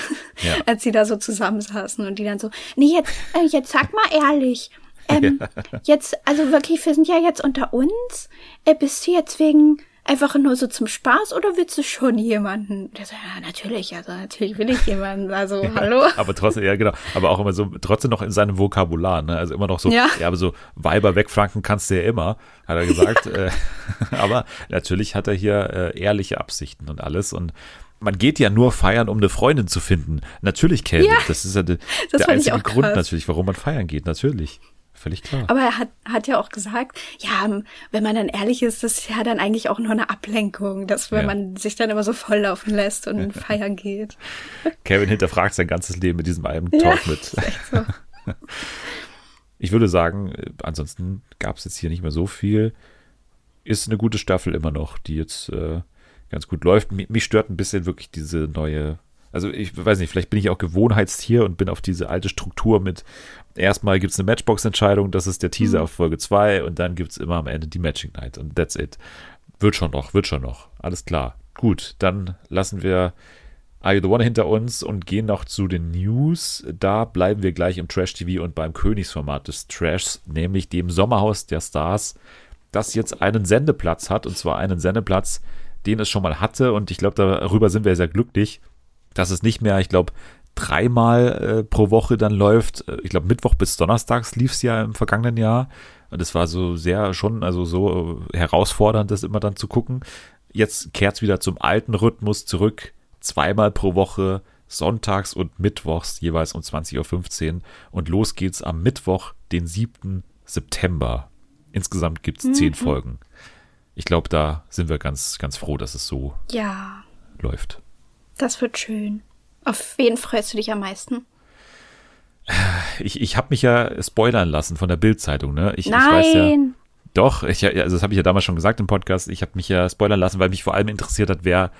Ja. als sie da so zusammensaßen und die dann so, nee, jetzt, äh, jetzt sag mal ehrlich, ähm, jetzt, also wirklich, wir sind ja jetzt unter uns, äh, bist du jetzt wegen einfach nur so zum Spaß oder willst du schon jemanden? Der so, ja, natürlich, also natürlich will ich jemanden, also, hallo? Aber trotzdem, ja genau, aber auch immer so, trotzdem noch in seinem Vokabular, ne? Also immer noch so, ja, Ja. aber so Weiber wegflanken kannst du ja immer, hat er gesagt. äh, aber natürlich hat er hier äh, ehrliche Absichten und alles und man geht ja nur feiern, um eine Freundin zu finden. Natürlich, Kelvin, Ja. das ist ja de, der einzige Grund krass. natürlich, warum man feiern geht, natürlich. Völlig klar. Aber er hat, hat ja auch gesagt, ja, wenn man dann ehrlich ist, das ist ja dann eigentlich auch nur eine Ablenkung, dass wenn Ja. man sich dann immer so volllaufen lässt und feiern geht. Kevin hinterfragt sein ganzes Leben mit diesem einen Ja, Talk mit. ist echt so. Ich würde sagen, äh, ansonsten gab es jetzt hier nicht mehr so viel. Ist eine gute Staffel immer noch, die jetzt äh, ganz gut läuft. Mi- Mich stört ein bisschen wirklich diese neue. Also ich weiß nicht, vielleicht bin ich auch Gewohnheitstier und bin auf diese alte Struktur mit erstmal gibt es eine Matchbox-Entscheidung, das ist der Teaser auf Folge 2 und dann gibt es immer am Ende die Matching Night und that's it. Wird schon noch, wird schon noch. Alles klar. Gut, dann lassen wir Are You the One hinter uns und gehen noch zu den News. Da bleiben wir gleich im Trash TV und beim Königsformat des Trashs, nämlich dem Sommerhaus der Stars, das jetzt einen Sendeplatz hat und zwar einen Sendeplatz, den es schon mal hatte und ich glaube, darüber sind wir sehr glücklich, dass es nicht mehr, ich glaube, dreimal äh, pro Woche dann läuft. Äh, Ich glaube, Mittwoch bis Donnerstags lief es ja im vergangenen Jahr. Und es war so sehr schon, also so äh, herausfordernd, das immer dann zu gucken. Jetzt kehrt es wieder zum alten Rhythmus zurück. Zweimal pro Woche, sonntags und mittwochs, jeweils um 20.15 Uhr. Und los geht's am Mittwoch, den 7. September. Insgesamt gibt's zehn Folgen. Ich glaube, da sind wir ganz, ganz froh, dass es so Ja, läuft. Das wird schön. Auf wen freust du dich am meisten? Ich, ich habe mich ja spoilern lassen von der Bild-Zeitung, ne? Ich, ich weiß ja, Nein! doch, ich, also das habe ich ja damals schon gesagt im Podcast, ich habe mich ja spoilern lassen, weil mich vor allem interessiert hat, wer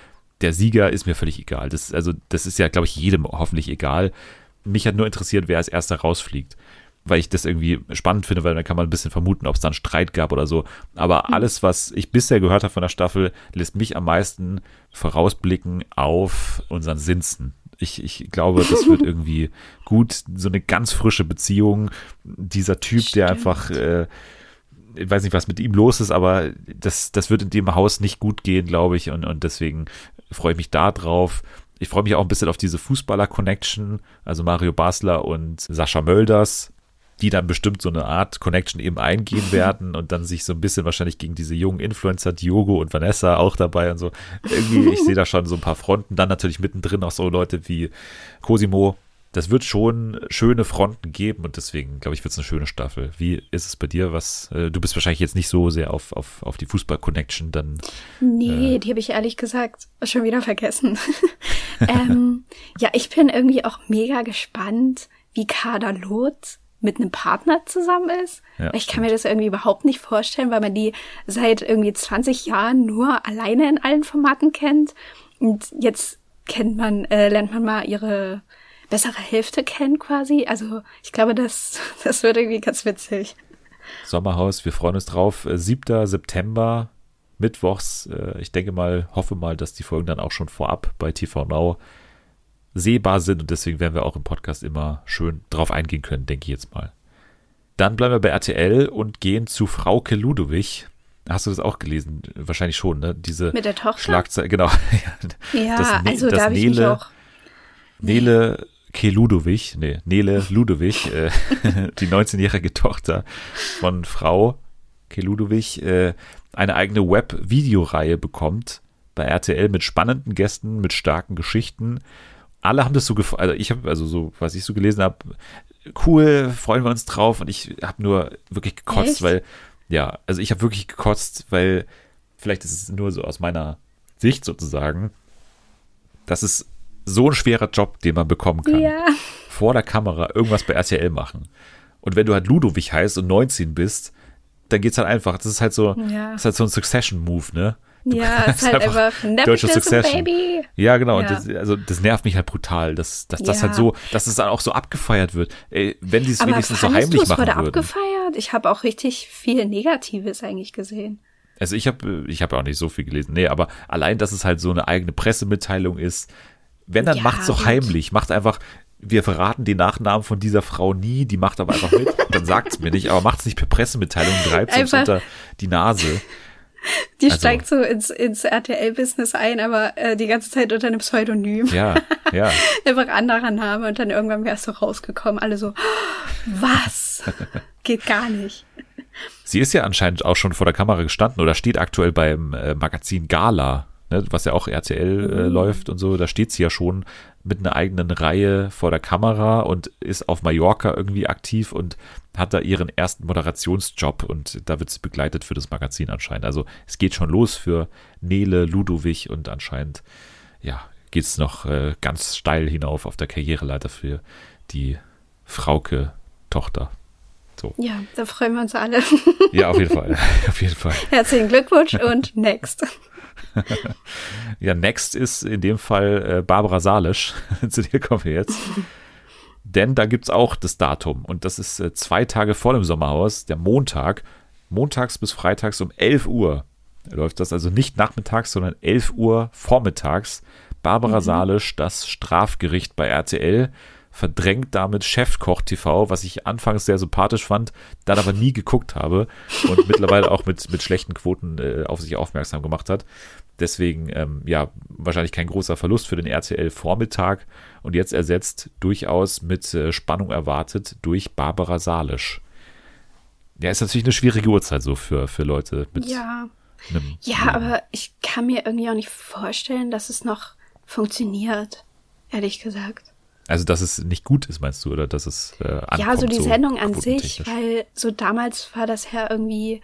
der Sieger ist mir völlig egal. Das, also, das ist ja, glaube ich, jedem hoffentlich egal. Mich hat nur interessiert, wer als erster rausfliegt. Weil ich das irgendwie spannend finde, weil dann kann man ein bisschen vermuten, ob es da einen Streit gab oder so. Aber alles, was ich bisher gehört habe von der Staffel, lässt mich am meisten vorausblicken auf unseren Sinsten. Ich, ich glaube, das wird irgendwie gut. So eine ganz frische Beziehung. Dieser Typ, der Stimmt. einfach, äh, ich weiß nicht, was mit ihm los ist, aber das, das wird in dem Haus nicht gut gehen, glaube ich. Und, und deswegen freue ich mich da drauf. Ich freue mich auch ein bisschen auf diese Fußballer-Connection, also Mario Basler und Sascha Mölders, die dann bestimmt so eine Art Connection eben eingehen werden und dann sich so ein bisschen wahrscheinlich gegen diese jungen Influencer, Diogo und Vanessa auch dabei und so. Irgendwie, ich sehe da schon so ein paar Fronten. Dann natürlich mittendrin auch so Leute wie Cosimo. Das wird schon schöne Fronten geben und deswegen, glaube ich, wird es eine schöne Staffel. Wie ist es bei dir? Was, äh, du bist wahrscheinlich jetzt nicht so sehr auf, auf, auf die Fußball-Connection dann. Nee, die habe ich ehrlich gesagt schon wieder vergessen. ähm, ja, ich bin irgendwie auch mega gespannt, wie Kader Loth mit einem Partner zusammen ist. Ja, ich kann mir das irgendwie überhaupt nicht vorstellen, weil man die seit irgendwie 20 Jahren nur alleine in allen Formaten kennt. Und jetzt kennt man, äh, lernt man mal ihre bessere Hälfte kennen quasi. Also ich glaube, das, das wird irgendwie ganz witzig. Sommerhaus, wir freuen uns drauf. Äh, 7. September, Mittwochs. Äh, ich denke mal, hoffe mal, dass die Folgen dann auch schon vorab bei TV Now sehbar sind und deswegen werden wir auch im Podcast immer schön drauf eingehen können, denke ich jetzt mal. Dann bleiben wir bei RTL und gehen zu Frauke Ludowig. Hast du das auch gelesen? Wahrscheinlich schon, ne? Diese Mit der Tochter? Schlagzeile, genau. Ja, Das Ne- also das da habe ich mich Nele- auch. Nele Ke Ludowig, nee, Nele Ludowig, äh, die 19-jährige Tochter von Frau Ke Ludowig, äh, eine eigene Web-Videoreihe bekommt bei RTL mit spannenden Gästen, mit starken Geschichten. Alle haben das so gefallen, also ich habe, also so, was ich so gelesen habe, cool, freuen wir uns drauf und ich habe nur wirklich gekotzt, Echt? weil ja, also ich habe wirklich gekotzt, weil vielleicht ist es nur so aus meiner Sicht sozusagen, das ist so ein schwerer Job, den man bekommen kann. Ja. Vor der Kamera irgendwas bei RTL machen. Und wenn du halt Ludwig heißt und 19 bist, dann geht's halt einfach. Das ist halt so, Ja. das ist halt so ein Succession-Move, ne? Ja, es ist halt einfach deutsche Nepotism, Succession. Baby. Ja, genau. Und Ja. das, also das nervt mich halt brutal, dass, dass das Ja. halt so, dass es dann auch so abgefeiert wird. Ey, wenn die es wenigstens so heimlich machen wurde würden. abgefeiert? Ich habe auch richtig viel Negatives eigentlich gesehen. Also ich habe ich habe auch nicht so viel gelesen. Nee, aber allein, dass es halt so eine eigene Pressemitteilung ist, wenn dann Ja, macht's doch heimlich, macht einfach wir verraten den Nachnamen von dieser Frau nie, die macht aber einfach mit, dann sagt's mir nicht, aber macht's nicht per Pressemitteilung, treibt uns Einfach- unter die Nase. Die Also- steigt so ins, ins RTL-Business ein, aber äh, die ganze Zeit unter einem Pseudonym. Ja, ja. Einfach anderer Name und dann irgendwann wärst du rausgekommen. Alle so, was? Geht gar nicht. Sie ist ja anscheinend auch schon vor der Kamera gestanden oder steht aktuell beim äh, Magazin Gala, ne, was ja auch RTL äh, läuft und so. Da steht sie ja schon mit einer eigenen Reihe vor der Kamera und ist auf Mallorca irgendwie aktiv und hat da ihren ersten Moderationsjob und da wird sie begleitet für das Magazin anscheinend. Also es geht schon los für Nele, Ludowig und anscheinend, ja, geht es noch äh, ganz steil hinauf auf der Karriereleiter für die Frauke-Tochter. So. Ja, da freuen wir uns alle. Ja, auf jeden Fall. auf jeden Fall. Herzlichen Glückwunsch und next. Ja, next ist in dem Fall äh, Barbara Salisch. Zu dir kommen wir jetzt. Denn da gibt's auch das Datum. Und das ist äh, zwei Tage vor dem Sommerhaus, der Montag. Montags bis freitags um 11 Uhr läuft das. Also nicht nachmittags, sondern 11 Uhr vormittags. Barbara Salisch, das Strafgericht bei RTL, verdrängt damit Chefkoch TV, was ich anfangs sehr sympathisch fand, dann aber nie geguckt habe und mittlerweile auch mit, mit schlechten Quoten äh, auf sich aufmerksam gemacht hat. Deswegen, ähm, ja, wahrscheinlich kein großer Verlust für den RTL-Vormittag und jetzt ersetzt durchaus mit äh, Spannung erwartet durch Barbara Salisch. Ja, ist natürlich eine schwierige Uhrzeit so für, für Leute mit Ja. einem. Ja, aber ich kann mir irgendwie auch nicht vorstellen, dass es noch funktioniert. Ehrlich gesagt. Also, dass es nicht gut ist, meinst du, oder dass es äh, ankommt, Ja, so die Sendung an sich, weil so damals war das ja irgendwie,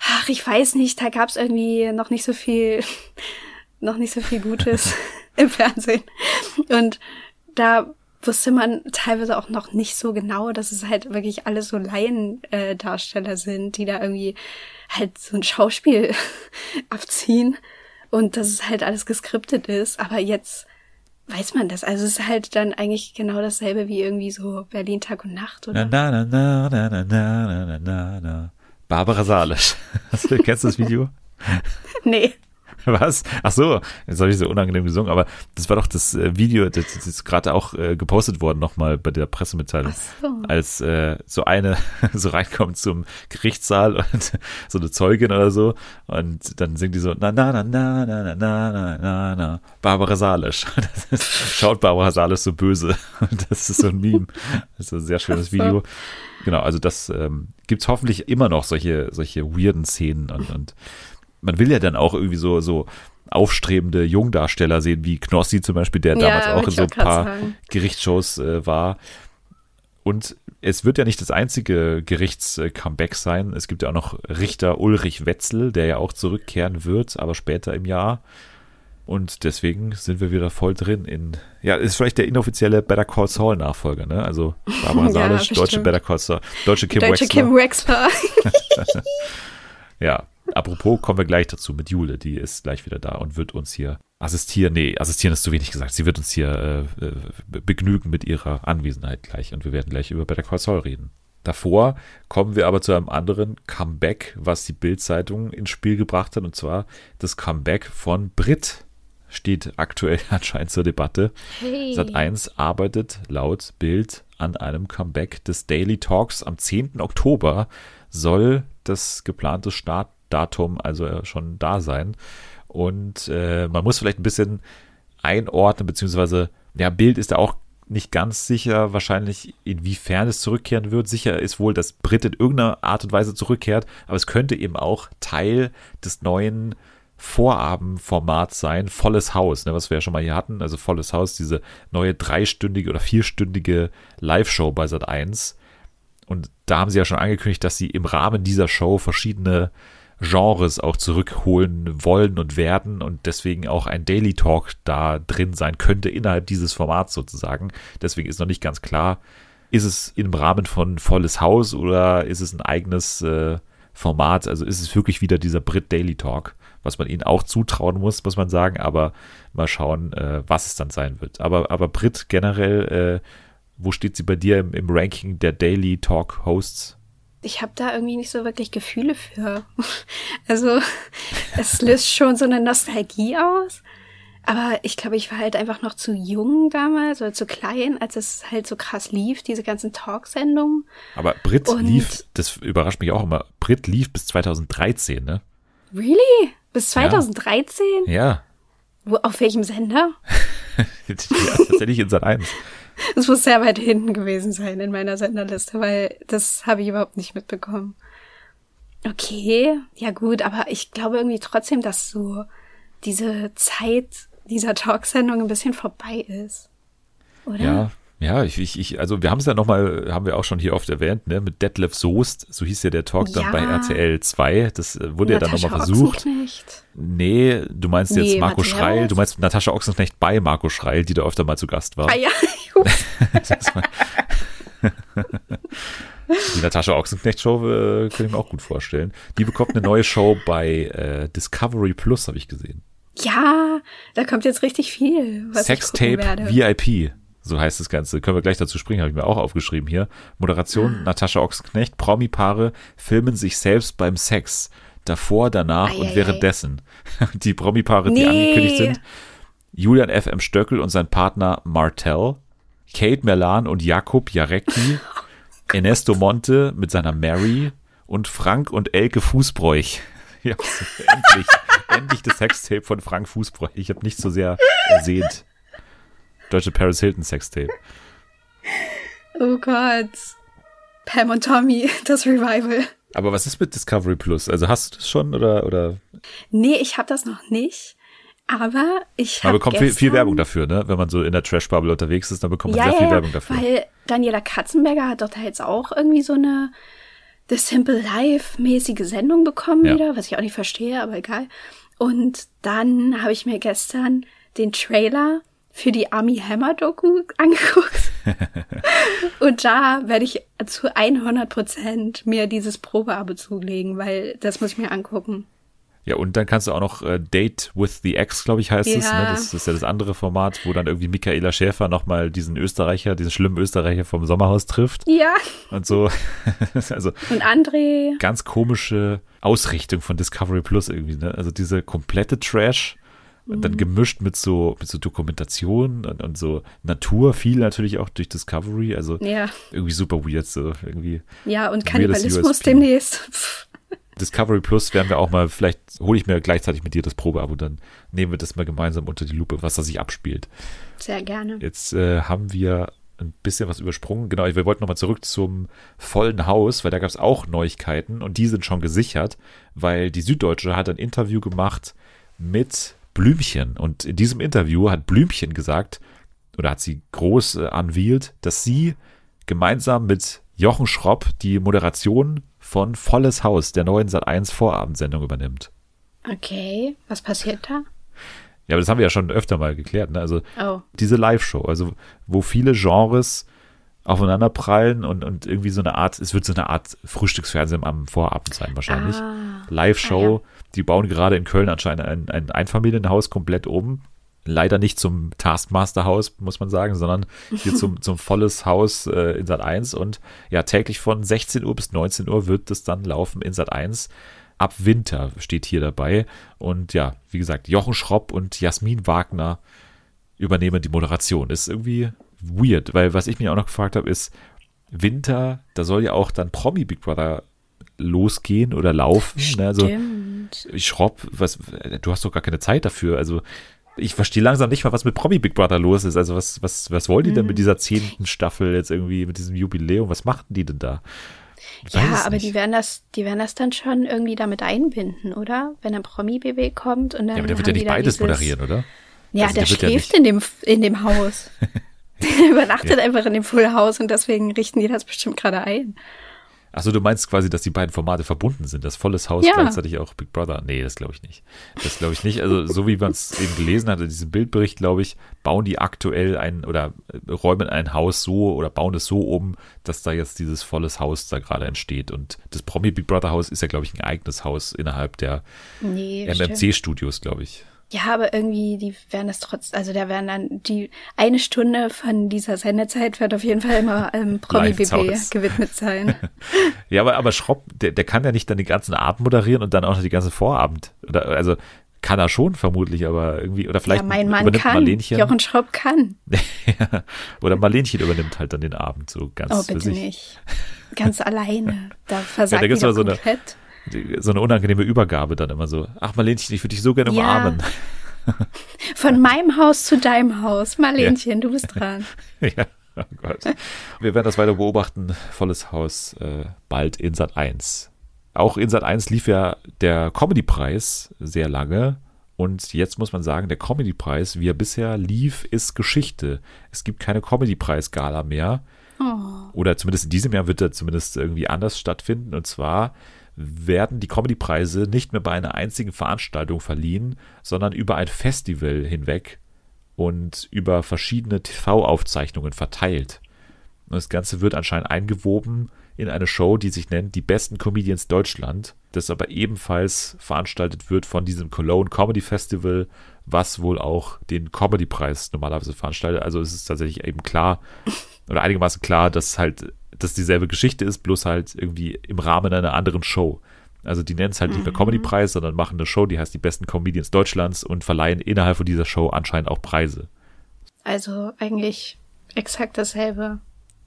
ach, ich weiß nicht, da gab's irgendwie noch nicht so viel, noch nicht so viel Gutes im Fernsehen. Und da wusste man teilweise auch noch nicht so genau, dass es halt wirklich alles so Laiendarsteller äh, sind, die da irgendwie halt so ein Schauspiel abziehen und dass es halt alles geskriptet ist. Aber jetzt weiß man das. Also es ist halt dann eigentlich genau dasselbe wie irgendwie so Berlin Tag und Nacht Na, oder na, na, na, na, na, na, na, na, na. Barbara Salisch. Hast du, kennst du das Video? nee. Was? Ach so, jetzt habe ich so unangenehm gesungen, aber das war doch das äh, Video, das, das ist gerade auch äh, gepostet worden nochmal bei der Pressemitteilung, Ach so. als äh, so eine so reinkommt zum Gerichtssaal und so eine Zeugin oder so und dann singt die so na na na na na na na na na na Barbara Salisch. Ist, schaut Barbara Salisch so böse das ist so ein Meme. Das ist ein sehr schönes. Video. Genau, also das ähm, gibt's hoffentlich immer noch solche solche weirden Szenen und, und man will ja dann auch irgendwie so, so aufstrebende Jungdarsteller sehen, wie Knossi zum Beispiel, der Ja, damals auch in so ein paar sagen. Gerichtsshows äh, war. Und es wird ja nicht das einzige Gerichts-Comeback sein. Es gibt ja auch noch Richter Ulrich Wetzel, der ja auch zurückkehren wird, aber später im Jahr. Und deswegen sind wir wieder voll drin in, ja, ist vielleicht der inoffizielle Better Call Saul Nachfolger, ne? Also Barbara Ja, Salisch, deutsche bestimmt. Better Call Saul, deutsche Kim Deutsche Wexler. Kim Wexler. Ja, apropos kommen wir gleich dazu mit Jule, die ist gleich wieder da und wird uns hier assistieren. Nee, assistieren ist zu wenig gesagt. Sie wird uns hier äh, äh, begnügen mit ihrer Anwesenheit gleich und wir werden gleich über Better Call Saul reden. Davor kommen wir aber zu einem anderen Comeback, was die Bild-Zeitung ins Spiel gebracht hat, und zwar das Comeback von Brit. Steht aktuell anscheinend zur Debatte. Hey. Sat 1 arbeitet laut Bild an einem Comeback des Daily Talks. Am 10. Oktober soll das geplante Startdatum also äh, schon da sein. Und äh, man muss vielleicht ein bisschen einordnen, beziehungsweise, ja, Bild ist da auch nicht ganz sicher, wahrscheinlich inwiefern es zurückkehren wird. Sicher ist wohl, dass Brit in irgendeiner Art und Weise zurückkehrt, aber es könnte eben auch Teil des neuen Vorabendformats sein, volles Haus, ne, was wir ja schon mal hier hatten, also volles Haus, diese neue dreistündige oder vierstündige Live-Show bei Sat 1. Und da haben sie ja schon angekündigt, dass sie im Rahmen dieser Show verschiedene Genres auch zurückholen wollen und werden und deswegen auch ein Daily Talk da drin sein könnte innerhalb dieses Formats sozusagen. Deswegen ist noch nicht ganz klar, ist es im Rahmen von Volles Haus oder ist es ein eigenes äh, Format? Also ist es wirklich wieder dieser Brit Daily Talk, was man ihnen auch zutrauen muss, muss man sagen, aber mal schauen, äh, was es dann sein wird. Aber, aber Brit generell, äh, wo steht sie bei dir im, im Ranking der Daily Talk Hosts? Ich habe da irgendwie nicht so wirklich Gefühle für. Also es löst schon so eine Nostalgie aus. Aber ich glaube, ich war halt einfach noch zu jung damals oder zu klein, als es halt so krass lief, diese ganzen Talksendungen. Aber Brit Und- lief, das überrascht mich auch immer, Brit lief bis 2013, ne? Really? Bis 2013? Ja. Wo, auf welchem Sender? ja tatsächlich in Sat 1. Das muss sehr weit hinten gewesen sein in meiner Senderliste, weil das habe ich überhaupt nicht mitbekommen. Okay, ja gut, aber ich glaube irgendwie trotzdem, dass so diese Zeit dieser Talksendung ein bisschen vorbei ist. Oder? Ja, ja, ich, ich, ich also wir haben es ja nochmal, haben wir auch schon hier oft erwähnt, ne, mit Detlef Soest, so hieß ja der Talk dann Ja. bei RTL 2, das äh, wurde ja dann nochmal versucht. Ochsenknecht. Nee, du meinst jetzt Nee, Marco Matthäus. Schreil, du meinst Natascha Ochsenknecht bei Marco Schreil, die da öfter mal zu Gast war. Ah ja, Die Natascha Ochsenknecht Show äh, könnte ich mir auch gut vorstellen. Die bekommt eine neue Show bei äh, Discovery Plus, habe ich gesehen. ja, da kommt jetzt richtig viel, Sextape. VIP. So heißt das Ganze. Können wir gleich dazu springen, habe ich mir auch aufgeschrieben hier. Moderation Natascha Ochsenknecht, Promi-Paare filmen sich selbst beim Sex. Davor, danach und Eieiei. währenddessen. Die Promi-Paare, die Nee. angekündigt sind. Julian F.M. Stöckel und sein Partner Martell. Kate Merlan und Jakub Jarecki. Ernesto Monte mit seiner Mary. Und Frank und Elke Fußbräuch. Ja, endlich. endlich das Sextape von Frank Fußbräuch. Ich habe nicht so sehr ersehnt. Deutsche Paris Hilton Sextape. Oh Gott. Pam und Tommy, das Revival. Aber was ist mit Discovery Plus? Also hast du das schon oder, oder Nee, ich habe das noch nicht. Aber ich man habe bekommt viel, gestern, viel Werbung dafür, ne? Wenn man so in der Trash-Bubble unterwegs ist, dann bekommt man Ja, sehr viel ja, Werbung dafür. weil Daniela Katzenberger hat doch da jetzt auch irgendwie so eine The Simple Life mäßige Sendung bekommen Ja. wieder, was ich auch nicht verstehe, aber egal. Und dann habe ich mir gestern den Trailer für die Army Hammer Doku angeguckt. Und da werde ich zu 100 Prozent mir dieses Probeabo zulegen, weil das muss ich mir angucken. Ja, und dann kannst du auch noch äh, Date with the Ex, glaube ich, heißt es. Ne? Ja. Das ist ja das andere Format, wo dann irgendwie Michaela Schäfer nochmal diesen Österreicher, diesen schlimmen Österreicher vom Sommerhaus trifft Ja. und so. also Und André, ganz komische Ausrichtung von Discovery Plus irgendwie, ne? Also diese komplette Trash und Mhm. dann gemischt mit so, mit so Dokumentation und, und so Natur, viel natürlich auch durch Discovery, also ja, irgendwie super weird, so irgendwie. ja, und Kannibalismus demnächst. Pff. Discovery Plus werden wir auch mal, vielleicht hole ich mir gleichzeitig mit dir das Probeabo, dann nehmen wir das mal gemeinsam unter die Lupe, was da sich abspielt. Sehr gerne. Jetzt äh, haben wir ein bisschen was übersprungen. Genau, wir wollten nochmal zurück zum vollen Haus, weil da gab es auch Neuigkeiten und die sind schon gesichert, weil die Süddeutsche hat ein Interview gemacht mit Blümchen. Und in diesem Interview hat Blümchen gesagt, oder hat sie groß äh, dass sie gemeinsam mit Jochen Schropp die Moderation von Volles Haus, der neuen Sat1 Vorabendsendung übernimmt. Okay, was passiert da? Ja, aber das haben wir ja schon öfter mal geklärt. Ne? Also Oh. diese Live-Show, also wo viele Genres aufeinander prallen und, und irgendwie so eine Art, es wird so eine Art Frühstücksfernsehen am Vorabend sein wahrscheinlich. Ah. Live-Show, Ah, die bauen gerade in Köln anscheinend ein, ein Einfamilienhaus komplett um. Leider nicht zum Taskmaster-Haus, muss man sagen, sondern hier zum, zum volles Haus äh, in Sat 1. Und ja, täglich von 16 Uhr bis 19 Uhr wird das dann laufen in Sat 1. Ab Winter steht hier dabei. Und ja, wie gesagt, Jochen Schropp und Jasmin Wagner übernehmen die Moderation. Ist irgendwie weird, weil was ich mich auch noch gefragt habe, ist, Winter, da soll ja auch dann Promi Big Brother losgehen oder laufen. Ne? Also Stimmt. Schropp, was, du hast doch gar keine Zeit dafür. Also ich verstehe langsam nicht mal, was mit Promi Big Brother los ist. Also was, was, was wollen die denn Mhm. mit dieser zehnten Staffel jetzt irgendwie, mit diesem Jubiläum? Was machten die denn da? Ja, aber nicht. die werden das, die werden das dann schon irgendwie damit einbinden, oder? Wenn ein Promi-BB kommt und dann. ja, aber der wird ja nicht beides dieses, moderieren, oder? Ja, Also der der ja schläft nicht- in dem in dem Haus. Der übernachtet einfach in dem Full House und deswegen richten die das bestimmt gerade ein. Achso, du meinst quasi, dass die beiden Formate verbunden sind, das volles Haus Ja. gleichzeitig auch Big Brother? Nee, das glaube ich nicht. Das glaube ich nicht. Also, so wie man es eben gelesen hatte, diesen Bildbericht, glaube ich, bauen die aktuell ein oder äh, räumen ein Haus so oder bauen es so um, dass da jetzt dieses volles Haus da gerade entsteht. Und das Promi Big Brother Haus ist ja, glaube ich, ein eigenes Haus innerhalb der Nee. MMC-Studios, glaube ich. Ja, aber irgendwie, die werden es trotz, also da werden dann die eine Stunde von dieser Sendezeit wird auf jeden Fall immer ähm, Promi Live ins BB Haus. gewidmet sein. Ja, aber, aber Schropp, der, der kann ja nicht dann den ganzen Abend moderieren und dann auch noch die ganze Vorabend. Oder, also kann er schon vermutlich, aber irgendwie, oder vielleicht ja, mein Mann übernimmt kann. Marlenchen. Jochen Schropp kann. Ja, oder Marlenchen übernimmt halt dann den Abend so ganz Oh, bitte nicht. Ganz alleine. Da versagt da ja, gibt's die mal so eine- komplett. Die- So eine unangenehme Übergabe dann immer so. Ach Marlenchen, ich würde dich so gerne Ja. umarmen. Von meinem Haus zu deinem Haus. Marlenchen, du bist dran. ja, oh Gott. Wir werden das weiter beobachten. Volles Haus äh, bald in Sat 1. Auch in Sat 1 lief ja der Comedy-Preis sehr lange. Und jetzt muss man sagen, der Comedy-Preis, wie er bisher lief, ist Geschichte. Es gibt keine Comedy-Preis-Gala mehr. Oder zumindest in diesem Jahr wird er zumindest irgendwie anders stattfinden. Und zwar werden die Comedy-Preise nicht mehr bei einer einzigen Veranstaltung verliehen, sondern über ein Festival hinweg und über verschiedene TV-Aufzeichnungen verteilt. Und das Ganze wird anscheinend eingewoben in eine Show, die sich nennt Die besten Comedians Deutschland, das aber ebenfalls veranstaltet wird von diesem Cologne Comedy Festival, was wohl auch den Comedy-Preis normalerweise veranstaltet. Also es ist tatsächlich eben klar oder einigermaßen klar, dass halt das dieselbe Geschichte ist, bloß halt irgendwie im Rahmen einer anderen Show. Also die nennen es halt nicht mehr Comedy-Preis, sondern machen eine Show, die heißt die besten Comedians Deutschlands und verleihen innerhalb von dieser Show anscheinend auch Preise. Also eigentlich exakt dasselbe.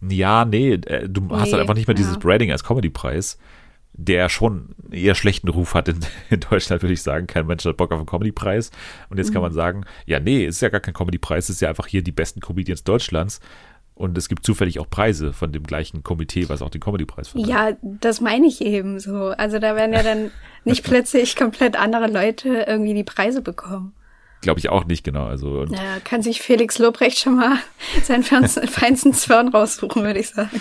Ja, nee, äh, du hast Nee, halt einfach nicht mehr dieses ja. Branding als Comedy-Preis, der schon eher schlechten Ruf hat in, in Deutschland, würde ich sagen. Kein Mensch hat Bock auf einen Comedy-Preis. Und jetzt Mhm. kann man sagen, ja, nee, es ist ja gar kein Comedy-Preis, es ist ja einfach hier die besten Comedians Deutschlands. Und es gibt zufällig auch Preise von dem gleichen Komitee, was auch den Comedy-Preis verleiht. Ja, das meine ich eben so. Also da werden ja dann nicht plötzlich komplett andere Leute irgendwie die Preise bekommen. Glaube ich auch nicht genau. Also, und Da kann sich Felix Lobrecht schon mal seinen feinsten Zwirn raussuchen, würde ich sagen.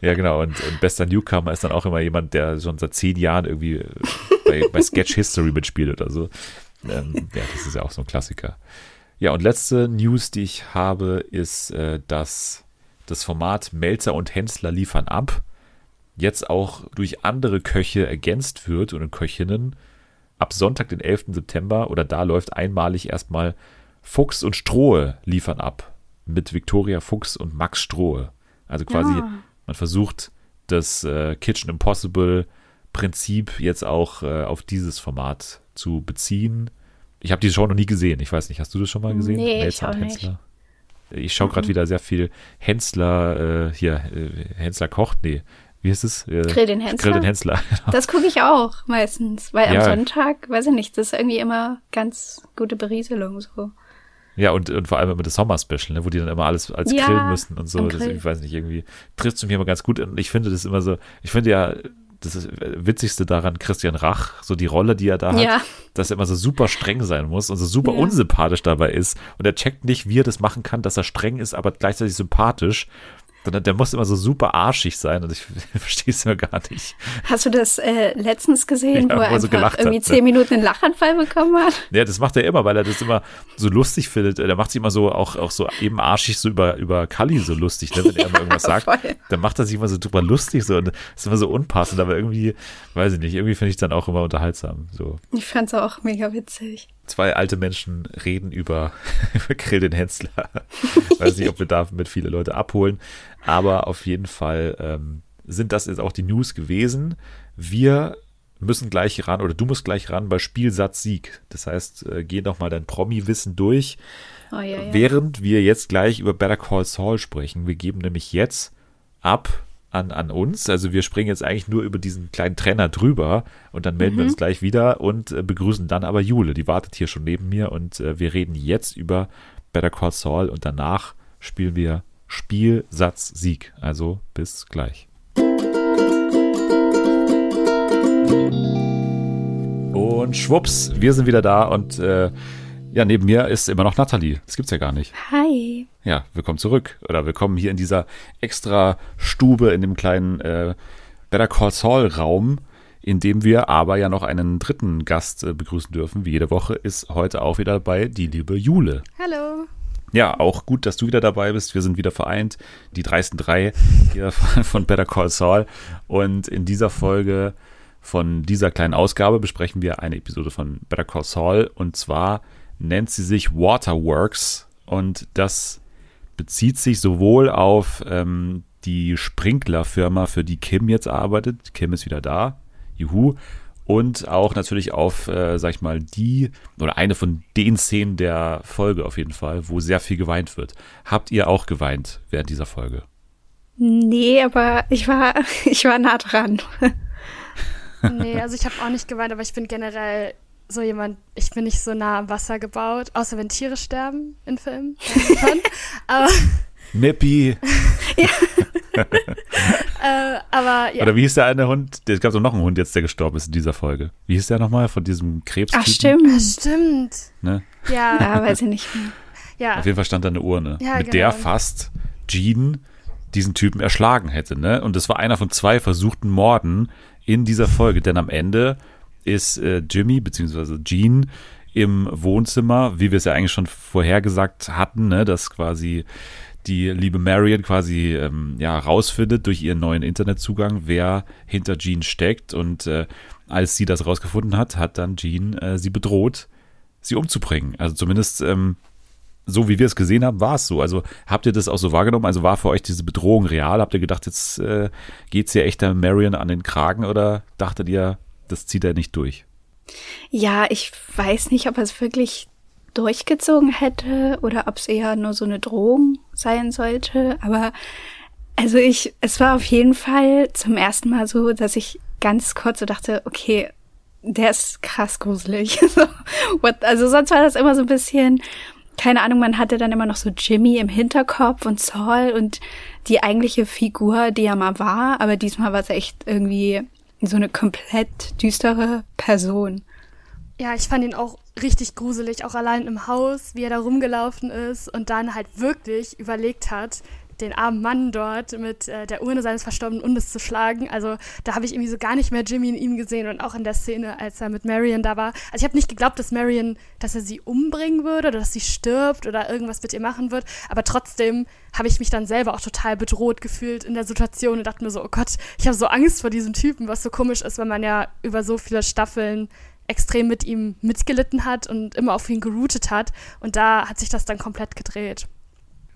Ja, genau. Und, und bester Newcomer ist dann auch immer jemand, der schon seit zehn Jahren irgendwie äh, bei, bei Sketch History mitspielt oder so. Ähm, ja, das ist ja auch so ein Klassiker. Ja, und letzte News, die ich habe, ist, äh, dass das Format Melzer und Hensler liefern ab jetzt auch durch andere Köche ergänzt wird und Köchinnen. Ab Sonntag, den 11. September, oder da läuft einmalig erstmal Fuchs und Strohe liefern ab. Mit Viktoria Fuchs und Max Strohe. Also quasi, Ah. man versucht das äh, Kitchen Impossible Prinzip jetzt auch äh, auf dieses Format zu beziehen. Ich habe diese Show noch nie gesehen. Ich weiß nicht, hast du das schon mal gesehen? Nee, ich Melzer und auch nicht. Ich schaue gerade wieder sehr viel Hensler, äh, hier, äh, Hensler kocht, nee, wie heißt es? Äh, Grill den Hensler? Grill den Hensler. Das gucke ich auch meistens, weil Ja. am Sonntag, weiß ich nicht, das ist irgendwie immer ganz gute Berieselung so. Ja, und, und vor allem immer das Sommer-Special, ne, wo die dann immer alles als Ja, grillen müssen und so. Das, ich weiß nicht, irgendwie trifft es mich immer ganz gut. Und ich finde das immer so, ich finde ja, das ist Witzigste daran, Christian Rach, so die Rolle, die er da hat, Ja. dass er immer so super streng sein muss und so super Ja. unsympathisch dabei ist. Und er checkt nicht, wie er das machen kann, dass er streng ist, aber gleichzeitig sympathisch. Sondern der muss immer so super arschig sein und ich verstehe es immer gar nicht. Hast du das äh, letztens gesehen, Ja, wo er wo er so einfach gelacht hat, irgendwie ne? zehn Minuten einen Lachanfall bekommen hat? Ja, das macht er immer, weil er das immer so lustig findet. Der macht sich immer so auch, auch so eben arschig so über, über Kali so lustig, ne? wenn er immer irgendwas sagt. voll. Dann macht er sich immer so drüber lustig so und das ist immer so unpassend, aber irgendwie, weiß ich nicht, irgendwie finde ich es dann auch immer unterhaltsam. So Ich fand's auch mega witzig. Zwei alte Menschen reden über, über Grill den Hensler. weiß nicht, ob wir damit viele Leute abholen, aber auf jeden Fall ähm, sind das jetzt auch die News gewesen. Wir müssen gleich ran oder du musst gleich ran bei Spielsatz Sieg. Das heißt, äh, geh noch mal dein Promi-Wissen durch. Oh ja, ja. Während wir jetzt gleich über Better Call Saul sprechen. Wir geben nämlich jetzt ab an, an uns. Also wir springen jetzt eigentlich nur über diesen kleinen Trenner drüber und dann melden wir uns gleich wieder und äh, begrüßen dann aber Jule. Die wartet hier schon neben mir und äh, wir reden jetzt über Better Call Saul und danach spielen wir Spiel, Satz, Sieg. Also bis gleich. Und schwupps, wir sind wieder da und äh, ja, neben mir ist immer noch Nathalie. Das gibt's ja gar nicht. Hi. Ja, willkommen zurück. Oder willkommen hier in dieser extra Stube, in dem kleinen äh, Better Call Saul Raum, in dem wir aber ja noch einen dritten Gast äh, begrüßen dürfen. Wie jede Woche ist heute auch wieder dabei die liebe Jule. Hallo. Ja, auch gut, dass du wieder dabei bist. Wir sind wieder vereint, die dreisten drei hier von Better Call Saul. Und in dieser Folge von dieser kleinen Ausgabe besprechen wir eine Episode von Better Call Saul. Und zwar nennt sie sich Waterworks. Und das bezieht sich sowohl auf ähm, die Sprinklerfirma, für die Kim jetzt arbeitet. Kim ist wieder da. Juhu. Und auch natürlich auf, äh, sag ich mal, die oder eine von den Szenen der Folge auf jeden Fall, wo sehr viel geweint wird. Habt ihr auch geweint während dieser Folge? Nee, aber ich war, ich war nah dran. nee, also ich habe auch nicht geweint, aber ich bin generell so jemand, ich bin nicht so nah am Wasser gebaut, außer wenn Tiere sterben in Filmen. aber Nippy. ja. äh, aber ja. Oder wie hieß der eine Hund? Es gab so noch einen Hund jetzt, der gestorben ist in dieser Folge. Wie hieß der nochmal von diesem Krebs? Ach, stimmt. Ach, stimmt. Ne? Ja. ja, weiß ich nicht mehr. Ja. Auf jeden Fall stand da eine Urne, ja, mit genau. der fast Jean diesen Typen erschlagen hätte. Ne? Und das war einer von zwei versuchten Morden in dieser Folge, denn am Ende ist äh, Jimmy bzw. Jean im Wohnzimmer, wie wir es ja eigentlich schon vorhergesagt hatten, ne, dass quasi die liebe Marion quasi ähm, ja rausfindet durch ihren neuen Internetzugang, wer hinter Jean steckt und äh, als sie das rausgefunden hat, hat dann Jean äh, sie bedroht, sie umzubringen. Also zumindest ähm, so wie wir es gesehen haben, war es so. Also habt ihr das auch so wahrgenommen? Also war für euch diese Bedrohung real? Habt ihr gedacht, jetzt äh, geht's hier echt der Marion an den Kragen oder dachtet ihr, das zieht er nicht durch? Ja, ich weiß nicht, ob er es wirklich durchgezogen hätte oder ob es eher nur so eine Drohung sein sollte. Aber also ich, es war auf jeden Fall zum ersten Mal so, dass ich ganz kurz so dachte, okay, der ist krass gruselig. also sonst war das immer so ein bisschen, keine Ahnung, man hatte dann immer noch so Jimmy im Hinterkopf und Saul und die eigentliche Figur, die er mal war, aber diesmal war es echt irgendwie so eine komplett düstere Person. Ja, ich fand ihn auch richtig gruselig, auch allein im Haus, wie er da rumgelaufen ist und dann halt wirklich überlegt hat, den armen Mann dort mit äh, der Urne seines verstorbenen Hundes zu schlagen. Also da habe ich irgendwie so gar nicht mehr Jimmy in ihm gesehen und auch in der Szene, als er mit Marion da war. Also ich habe nicht geglaubt, dass Marion, dass er sie umbringen würde oder dass sie stirbt oder irgendwas mit ihr machen wird. Aber trotzdem habe ich mich dann selber auch total bedroht gefühlt in der Situation und dachte mir so, oh Gott, ich habe so Angst vor diesem Typen, was so komisch ist, wenn man ja über so viele Staffeln extrem mit ihm mitgelitten hat und immer auf ihn geroutet hat. Und da hat sich das dann komplett gedreht.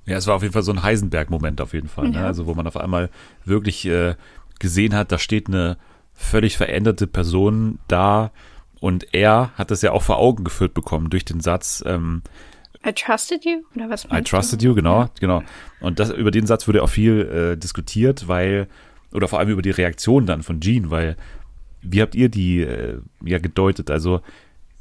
Ja, es war auf jeden Fall so ein Heisenberg-Moment auf jeden Fall. Ne? Also wo man auf einmal wirklich äh, gesehen hat, da steht eine völlig veränderte Person da und er hat das ja auch vor Augen geführt bekommen durch den Satz, ähm, I trusted you? Oder was I trusted you, genau, ja. genau. Und das, über den Satz wurde auch viel äh, diskutiert, weil, oder vor allem über die Reaktion dann von Jean, weil, wie habt ihr die äh, ja gedeutet? Also,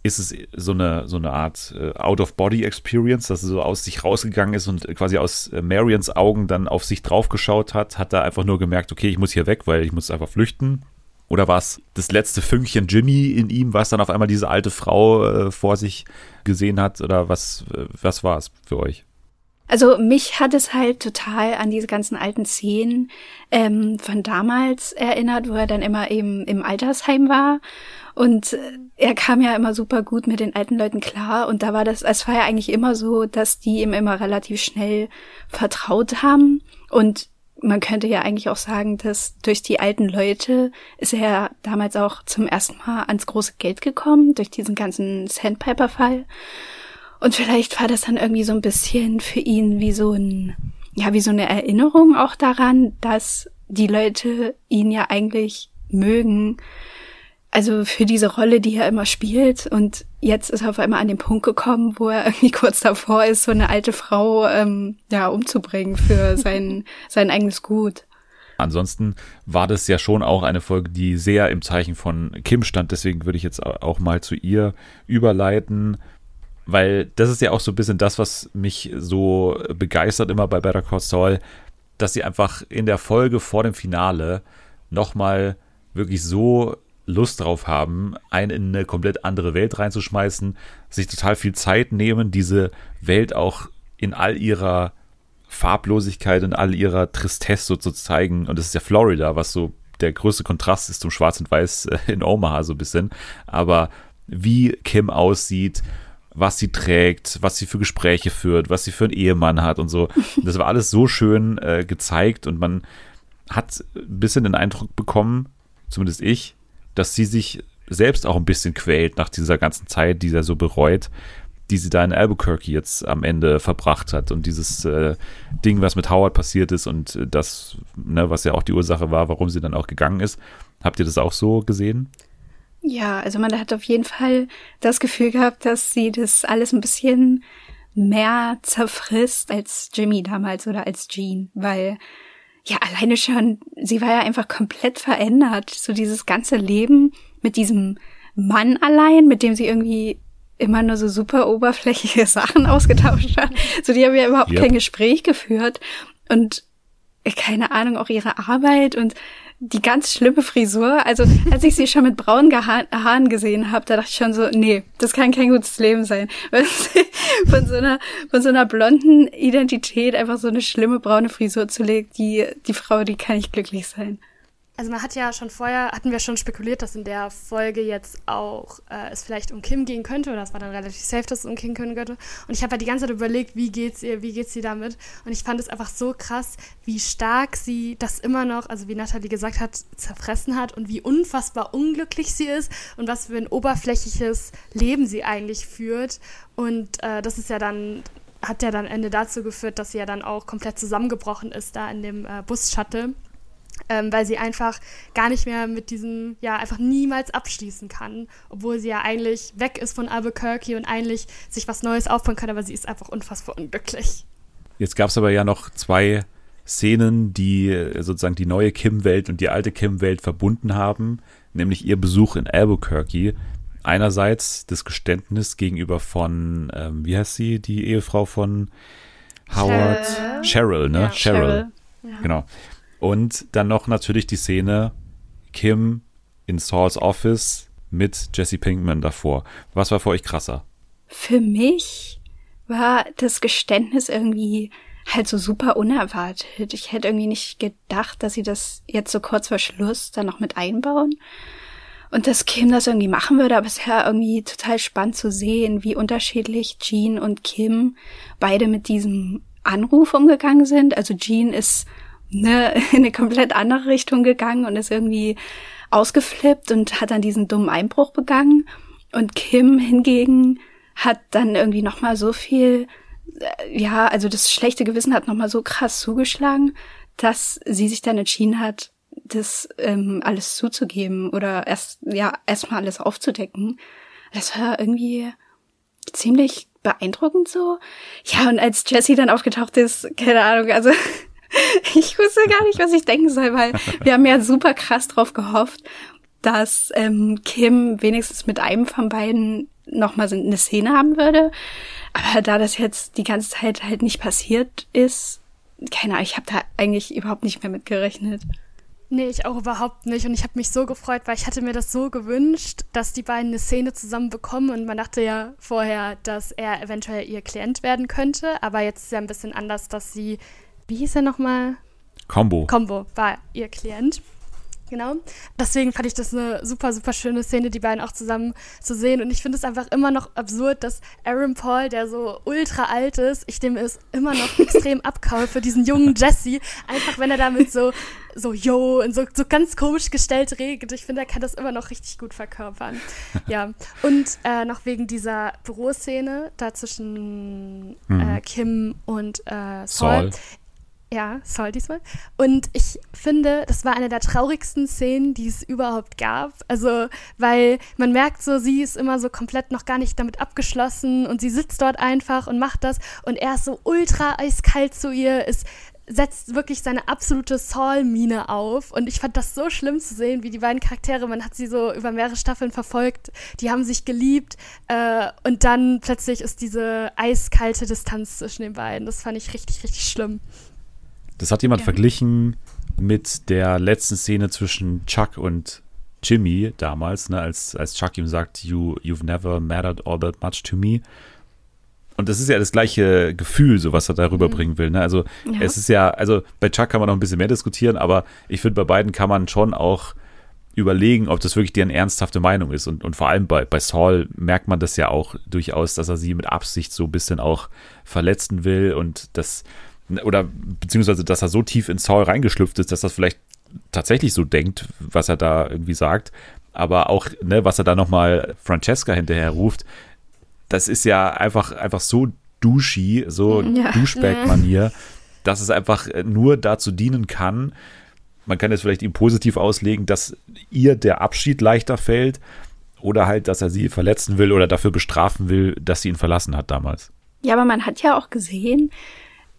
ist es so eine, so eine Art äh, Out-of-Body-Experience, dass er so aus sich rausgegangen ist und quasi aus äh, Marions Augen dann auf sich draufgeschaut hat, hat da einfach nur gemerkt, okay, ich muss hier weg, weil ich muss einfach flüchten. Oder war es das letzte Fünkchen Jimmy in ihm, was dann auf einmal diese alte Frau äh, vor sich gesehen hat? Oder was, was war es für euch? Also mich hat es halt total an diese ganzen alten Szenen ähm, von damals erinnert, wo er dann immer eben im Altersheim war. Und er kam ja immer super gut mit den alten Leuten klar. Und da war das, es war ja eigentlich immer so, dass die ihm immer relativ schnell vertraut haben. Und man könnte ja eigentlich auch sagen, dass durch die alten Leute ist er ja damals auch zum ersten Mal ans große Geld gekommen, durch diesen ganzen Sandpiper-Fall. Und vielleicht war das dann irgendwie so ein bisschen für ihn wie so ein, ja, wie so eine Erinnerung auch daran, dass die Leute ihn ja eigentlich mögen. Also für diese Rolle, die er immer spielt. Und jetzt ist er auf einmal an den Punkt gekommen, wo er irgendwie kurz davor ist, so eine alte Frau ähm, ja umzubringen für sein, sein eigenes Gut. Ansonsten war das ja schon auch eine Folge, die sehr im Zeichen von Kim stand. Deswegen würde ich jetzt auch mal zu ihr überleiten weil das ist ja auch so ein bisschen das, was mich so begeistert immer bei Better Call Saul, dass sie einfach in der Folge vor dem Finale nochmal wirklich so Lust drauf haben, einen in eine komplett andere Welt reinzuschmeißen, sich total viel Zeit nehmen, diese Welt auch in all ihrer Farblosigkeit und all ihrer Tristesse so zu zeigen. Und das ist ja Florida, was so der größte Kontrast ist zum Schwarz und Weiß äh, in Omaha so ein bisschen. Aber wie Kim aussieht, was sie trägt, was sie für Gespräche führt, was sie für einen Ehemann hat und so. Das war alles so schön äh, gezeigt und man hat ein bisschen den Eindruck bekommen, zumindest ich, dass sie sich selbst auch ein bisschen quält nach dieser ganzen Zeit, die sie so bereut, die sie da in Albuquerque jetzt am Ende verbracht hat. Und dieses äh, Ding, was mit Howard passiert ist und äh, das, ne, was ja auch die Ursache war, warum sie dann auch gegangen ist. Habt ihr das auch so gesehen? Ja, also man hat auf jeden Fall das Gefühl gehabt, dass sie das alles ein bisschen mehr zerfrisst als Jimmy damals oder als Jean, weil ja alleine schon, sie war ja einfach komplett verändert. So dieses ganze Leben mit diesem Mann allein, mit dem sie irgendwie immer nur so super oberflächliche Sachen ausgetauscht hat. So, die haben ja überhaupt yep. kein Gespräch geführt. Und keine Ahnung, auch ihre Arbeit und die ganz schlimme Frisur. Also, als ich sie schon mit braunen Haaren gesehen habe, da dachte ich schon so, nee, das kann kein gutes Leben sein. von so einer, von so einer blonden Identität einfach so eine schlimme braune Frisur zu legen, die, die Frau, die kann nicht glücklich sein. Also man hat ja schon vorher, hatten wir schon spekuliert, dass in der Folge jetzt auch äh, es vielleicht um Kim gehen könnte oder es war dann relativ safe, dass es um Kim gehen könnte. Und ich habe halt die ganze Zeit überlegt, wie geht's ihr, wie geht's sie damit? Und ich fand es einfach so krass, wie stark sie das immer noch, also wie Nathalie gesagt hat, zerfressen hat und wie unfassbar unglücklich sie ist und was für ein oberflächliches Leben sie eigentlich führt. Und äh, das ist ja dann hat ja dann Ende dazu geführt, dass sie ja dann auch komplett zusammengebrochen ist da in dem äh, Bus-Shuttle ähm, weil sie einfach gar nicht mehr mit diesem, ja, einfach niemals abschließen kann, obwohl sie ja eigentlich weg ist von Albuquerque und eigentlich sich was Neues aufbauen kann, aber sie ist einfach unfassbar unglücklich. Jetzt gab es aber ja noch zwei Szenen, die äh, sozusagen die neue Kim-Welt und die alte Kim-Welt verbunden haben, nämlich ihr Besuch in Albuquerque. Einerseits das Geständnis gegenüber von, ähm, wie heißt sie, die Ehefrau von Howard? Cheryl, Cheryl ne? Ja, Cheryl. Cheryl. Ja. Genau. Und dann noch natürlich die Szene Kim in Sauls Office mit Jesse Pinkman davor. Was war für euch krasser? Für mich war das Geständnis irgendwie halt so super unerwartet. Ich hätte irgendwie nicht gedacht, dass sie das jetzt so kurz vor Schluss dann noch mit einbauen. Und dass Kim das irgendwie machen würde, aber es ja irgendwie total spannend zu sehen, wie unterschiedlich Jean und Kim beide mit diesem Anruf umgegangen sind. Also Jean ist ne, in eine komplett andere Richtung gegangen und ist irgendwie ausgeflippt und hat dann diesen dummen Einbruch begangen. Und Kim hingegen hat dann irgendwie noch mal so viel, äh, ja, also das schlechte Gewissen hat noch mal so krass zugeschlagen, dass sie sich dann entschieden hat, das ähm, alles zuzugeben oder erst ja erstmal alles aufzudecken. Das war irgendwie ziemlich beeindruckend so. Ja, und als Jessie dann aufgetaucht ist, keine Ahnung, also ich wusste gar nicht, was ich denken soll, weil wir haben ja super krass drauf gehofft, dass ähm, Kim wenigstens mit einem von beiden nochmal eine Szene haben würde. Aber da das jetzt die ganze Zeit halt nicht passiert ist, keine Ahnung, ich habe da eigentlich überhaupt nicht mehr mitgerechnet. Nee, ich auch überhaupt nicht. Und ich habe mich so gefreut, weil ich hatte mir das so gewünscht, dass die beiden eine Szene zusammen bekommen. Und man dachte ja vorher, dass er eventuell ihr Klient werden könnte. Aber jetzt ist ja ein bisschen anders, dass sie wie hieß er nochmal? Combo. Combo war ihr Klient. Genau. Deswegen fand ich das eine super, super schöne Szene, die beiden auch zusammen zu sehen. Und ich finde es einfach immer noch absurd, dass Aaron Paul, der so ultra alt ist, ich dem es immer noch extrem abkaue für diesen jungen Jesse. Einfach, wenn er damit so, so, yo, und so, so ganz komisch gestellt redet. Ich finde, er kann das immer noch richtig gut verkörpern. Ja. Und äh, noch wegen dieser Büroszene da zwischen mhm. äh, Kim und äh, Saul. Saul. Ja, Saul diesmal. Und ich finde, das war eine der traurigsten Szenen, die es überhaupt gab. Also, weil man merkt so, sie ist immer so komplett noch gar nicht damit abgeschlossen und sie sitzt dort einfach und macht das und er ist so ultra eiskalt zu ihr, ist setzt wirklich seine absolute Saul-Mine auf. Und ich fand das so schlimm zu sehen, wie die beiden Charaktere, man hat sie so über mehrere Staffeln verfolgt, die haben sich geliebt. Äh, und dann plötzlich ist diese eiskalte Distanz zwischen den beiden. Das fand ich richtig, richtig schlimm. Das hat jemand ja. verglichen mit der letzten Szene zwischen Chuck und Jimmy damals, ne, als, als Chuck ihm sagt, you, you've never mattered all that much to me. und das ist ja das gleiche Gefühl, so was er da rüberbringen will. Ne? Also Ja. es ist ja, also bei Chuck kann man noch ein bisschen mehr diskutieren, aber ich finde, bei beiden kann man schon auch überlegen, ob das wirklich deren ernsthafte Meinung ist. Und, und vor allem bei, bei Saul merkt man das ja auch durchaus, dass er sie mit Absicht so ein bisschen auch verletzen will und das, oder beziehungsweise, dass er so tief in Saul reingeschlüpft ist, dass das vielleicht tatsächlich so denkt, was er da irgendwie sagt. Aber auch, ne, was er da nochmal Francesca hinterher ruft, das ist ja einfach, einfach so douchey, so Ja. Douchebag-Manier, dass es einfach nur dazu dienen kann, man kann es vielleicht ihm positiv auslegen, dass ihr der Abschied leichter fällt oder halt, dass er sie verletzen will oder dafür bestrafen will, dass sie ihn verlassen hat damals. Ja, aber man hat ja auch gesehen,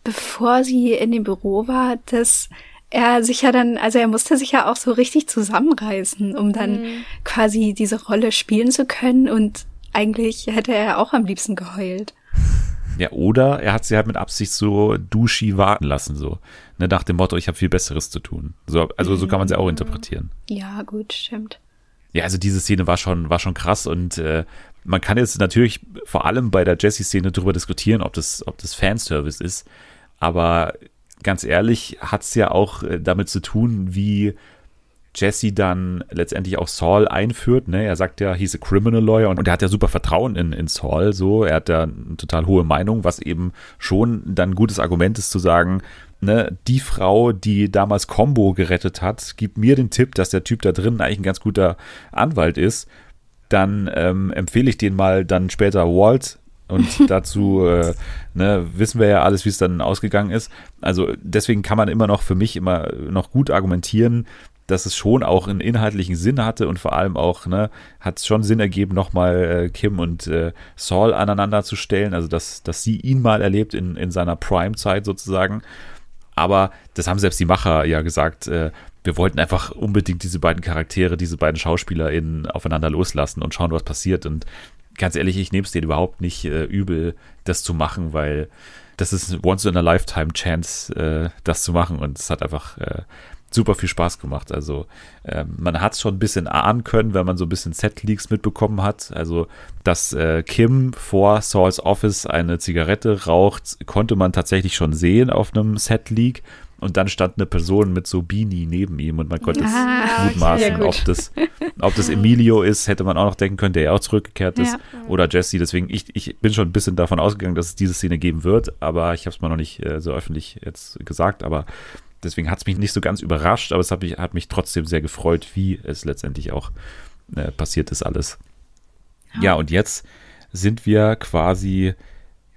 bevor sie in dem Büro war, dass er sich ja dann, also er musste sich ja auch so richtig zusammenreißen, um dann quasi diese Rolle spielen zu können und eigentlich hätte er auch am liebsten geheult. Ja, oder er hat sie halt mit Absicht so douchey warten lassen, so. Ne, nach dem Motto, ich habe viel Besseres zu tun. So, also so kann man sie auch interpretieren. Ja, gut, stimmt. Ja, also diese Szene war schon, war schon krass und äh, man kann jetzt natürlich vor allem bei der Jessie-Szene darüber diskutieren, ob das, ob das Fanservice ist. Aber ganz ehrlich hat es ja auch äh, damit zu tun, wie Jesse dann letztendlich auch Saul einführt. Ne? Er sagt ja, he's a criminal lawyer und er hat ja super Vertrauen in, in Saul. So, er hat ja eine total hohe Meinung, was eben schon dann ein gutes Argument ist zu sagen, ne, die Frau, die damals Combo gerettet hat, gibt mir den Tipp, dass der Typ da drin eigentlich ein ganz guter Anwalt ist. Dann ähm, empfehle ich den mal dann später Walt und dazu äh, ne, wissen wir ja alles, wie es dann ausgegangen ist. Also deswegen kann man immer noch für mich immer noch gut argumentieren, dass es schon auch einen inhaltlichen Sinn hatte und vor allem auch, ne, hat es schon Sinn ergeben, nochmal äh, Kim und äh, Saul aneinander zu stellen, also dass, dass sie ihn mal erlebt in, in seiner Prime-Zeit sozusagen. Aber das haben selbst die Macher ja gesagt, äh, wir wollten einfach unbedingt diese beiden Charaktere, diese beiden SchauspielerInnen aufeinander loslassen und schauen, was passiert. Und ganz ehrlich, ich nehme es denen überhaupt nicht äh, übel, das zu machen, weil das ist eine once in a lifetime Chance, äh, das zu machen. Und es hat einfach äh, super viel Spaß gemacht. Also ähm, man hat es schon ein bisschen ahnen können, wenn man so ein bisschen Set-Leaks mitbekommen hat. Also, dass äh, Kim vor Sauls Office eine Zigarette raucht, konnte man tatsächlich schon sehen auf einem Set-Leak. Und dann stand eine Person mit so Beanie neben ihm und man konnte es Ah, okay. mutmaßen, Ja, gut. ob, das, ob das Emilio ist, hätte man auch noch denken können, der ja auch zurückgekehrt ist. Ja. Oder Jesse. Deswegen, ich, ich bin schon ein bisschen davon ausgegangen, dass es diese Szene geben wird, aber ich habe es mal noch nicht äh, so öffentlich jetzt gesagt. Aber deswegen hat es mich nicht so ganz überrascht, aber es hat mich, hat mich trotzdem sehr gefreut, wie es letztendlich auch äh, passiert ist alles. Ja, und jetzt sind wir quasi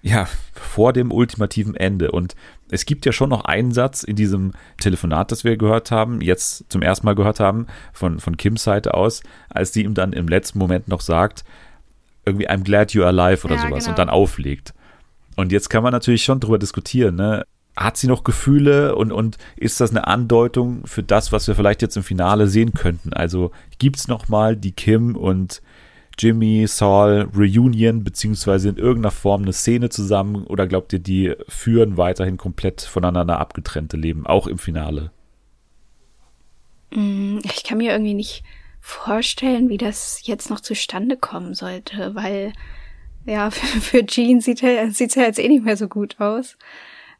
ja vor dem ultimativen Ende und es gibt ja schon noch einen Satz in diesem Telefonat, das wir gehört haben, jetzt zum ersten Mal gehört haben, von, von Kims Seite aus, als die ihm dann im letzten Moment noch sagt, irgendwie I'm glad you're alive oder Ja, sowas genau. und dann auflegt. Und jetzt kann man natürlich schon drüber diskutieren, ne? Hat sie noch Gefühle und, und ist das eine Andeutung für das, was wir vielleicht jetzt im Finale sehen könnten? Also gibt's noch mal die Kim und Jimmy, Saul Reunion, beziehungsweise in irgendeiner Form eine Szene zusammen oder glaubt ihr, die führen weiterhin komplett voneinander abgetrennte Leben, auch im Finale? Ich kann mir irgendwie nicht vorstellen, wie das jetzt noch zustande kommen sollte, weil ja, für, für Gene sieht er sieht's ja jetzt eh nicht mehr so gut aus.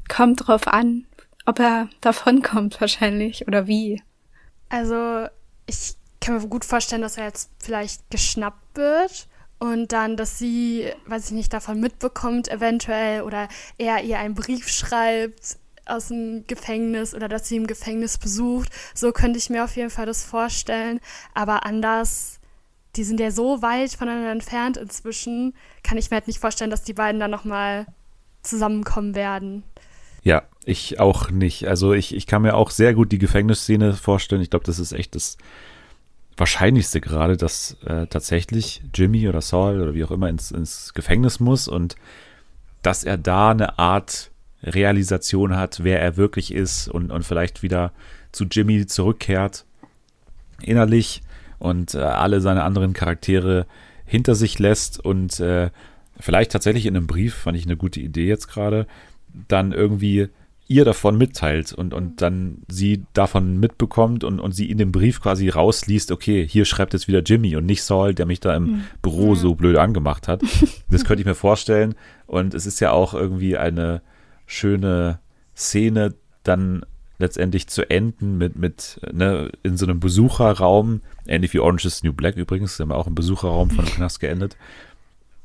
Kommt drauf an, ob er davonkommt wahrscheinlich oder wie. Also, ich kann mir gut vorstellen, dass er jetzt vielleicht geschnappt wird und dann, dass sie, weiß ich nicht, davon mitbekommt eventuell oder er ihr einen Brief schreibt aus dem Gefängnis oder dass sie im Gefängnis besucht. So könnte ich mir auf jeden Fall das vorstellen. Aber anders, die sind ja so weit voneinander entfernt inzwischen, kann ich mir halt nicht vorstellen, dass die beiden dann nochmal zusammenkommen werden. Ja, ich auch nicht. Also ich, ich kann mir auch sehr gut die Gefängnisszene vorstellen. Ich glaube, das ist echt das Wahrscheinlichste gerade, dass äh, tatsächlich Jimmy oder Saul oder wie auch immer ins, ins Gefängnis muss und dass er da eine Art Realisation hat, wer er wirklich ist und, und vielleicht wieder zu Jimmy zurückkehrt innerlich und äh, alle seine anderen Charaktere hinter sich lässt und äh, vielleicht tatsächlich in einem Brief, fand ich eine gute Idee jetzt gerade, dann irgendwie ihr davon mitteilt und, und dann sie davon mitbekommt und, und sie in dem Brief quasi rausliest, okay, hier schreibt jetzt wieder Jimmy und nicht Saul, der mich da im Hm. Büro so blöd angemacht hat. Das könnte ich mir vorstellen. Und es ist ja auch irgendwie eine schöne Szene, dann letztendlich zu enden mit, mit ne, in so einem Besucherraum, ähnlich wie Orange is New Black übrigens, haben wir auch im Besucherraum von Knast geendet.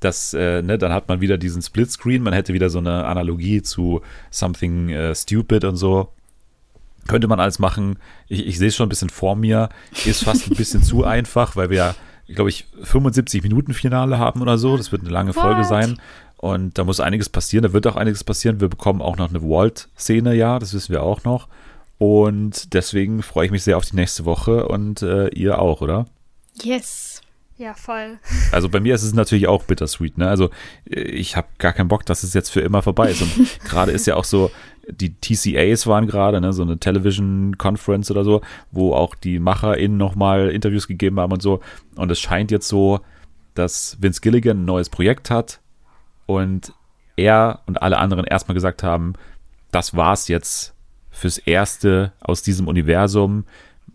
Das, äh, ne, dann hat man wieder diesen Splitscreen, man hätte wieder so eine Analogie zu Something äh, Stupid und so. Könnte man alles machen. Ich, ich sehe es schon ein bisschen vor mir. Ist fast ein bisschen zu einfach, weil wir glaube ich, 75 Minuten Finale haben oder so. Das wird eine lange Folge What? sein. Und da muss einiges passieren. Da wird auch einiges passieren. Wir bekommen auch noch eine Walt-Szene, ja, das wissen wir auch noch. Und deswegen freue ich mich sehr auf die nächste Woche und äh, ihr auch, oder? Yes. Ja, voll. Also bei mir ist es natürlich auch bittersweet, ne? Also äh, ich habe gar keinen Bock, dass es jetzt für immer vorbei ist. Und gerade ist ja auch so, die TCAs waren gerade, ne, so eine Television Conference oder so, wo auch die MacherInnen nochmal Interviews gegeben haben und so. Und es scheint jetzt so, dass Vince Gilligan ein neues Projekt hat und er und alle anderen erstmal gesagt haben, das war's jetzt fürs Erste aus diesem Universum.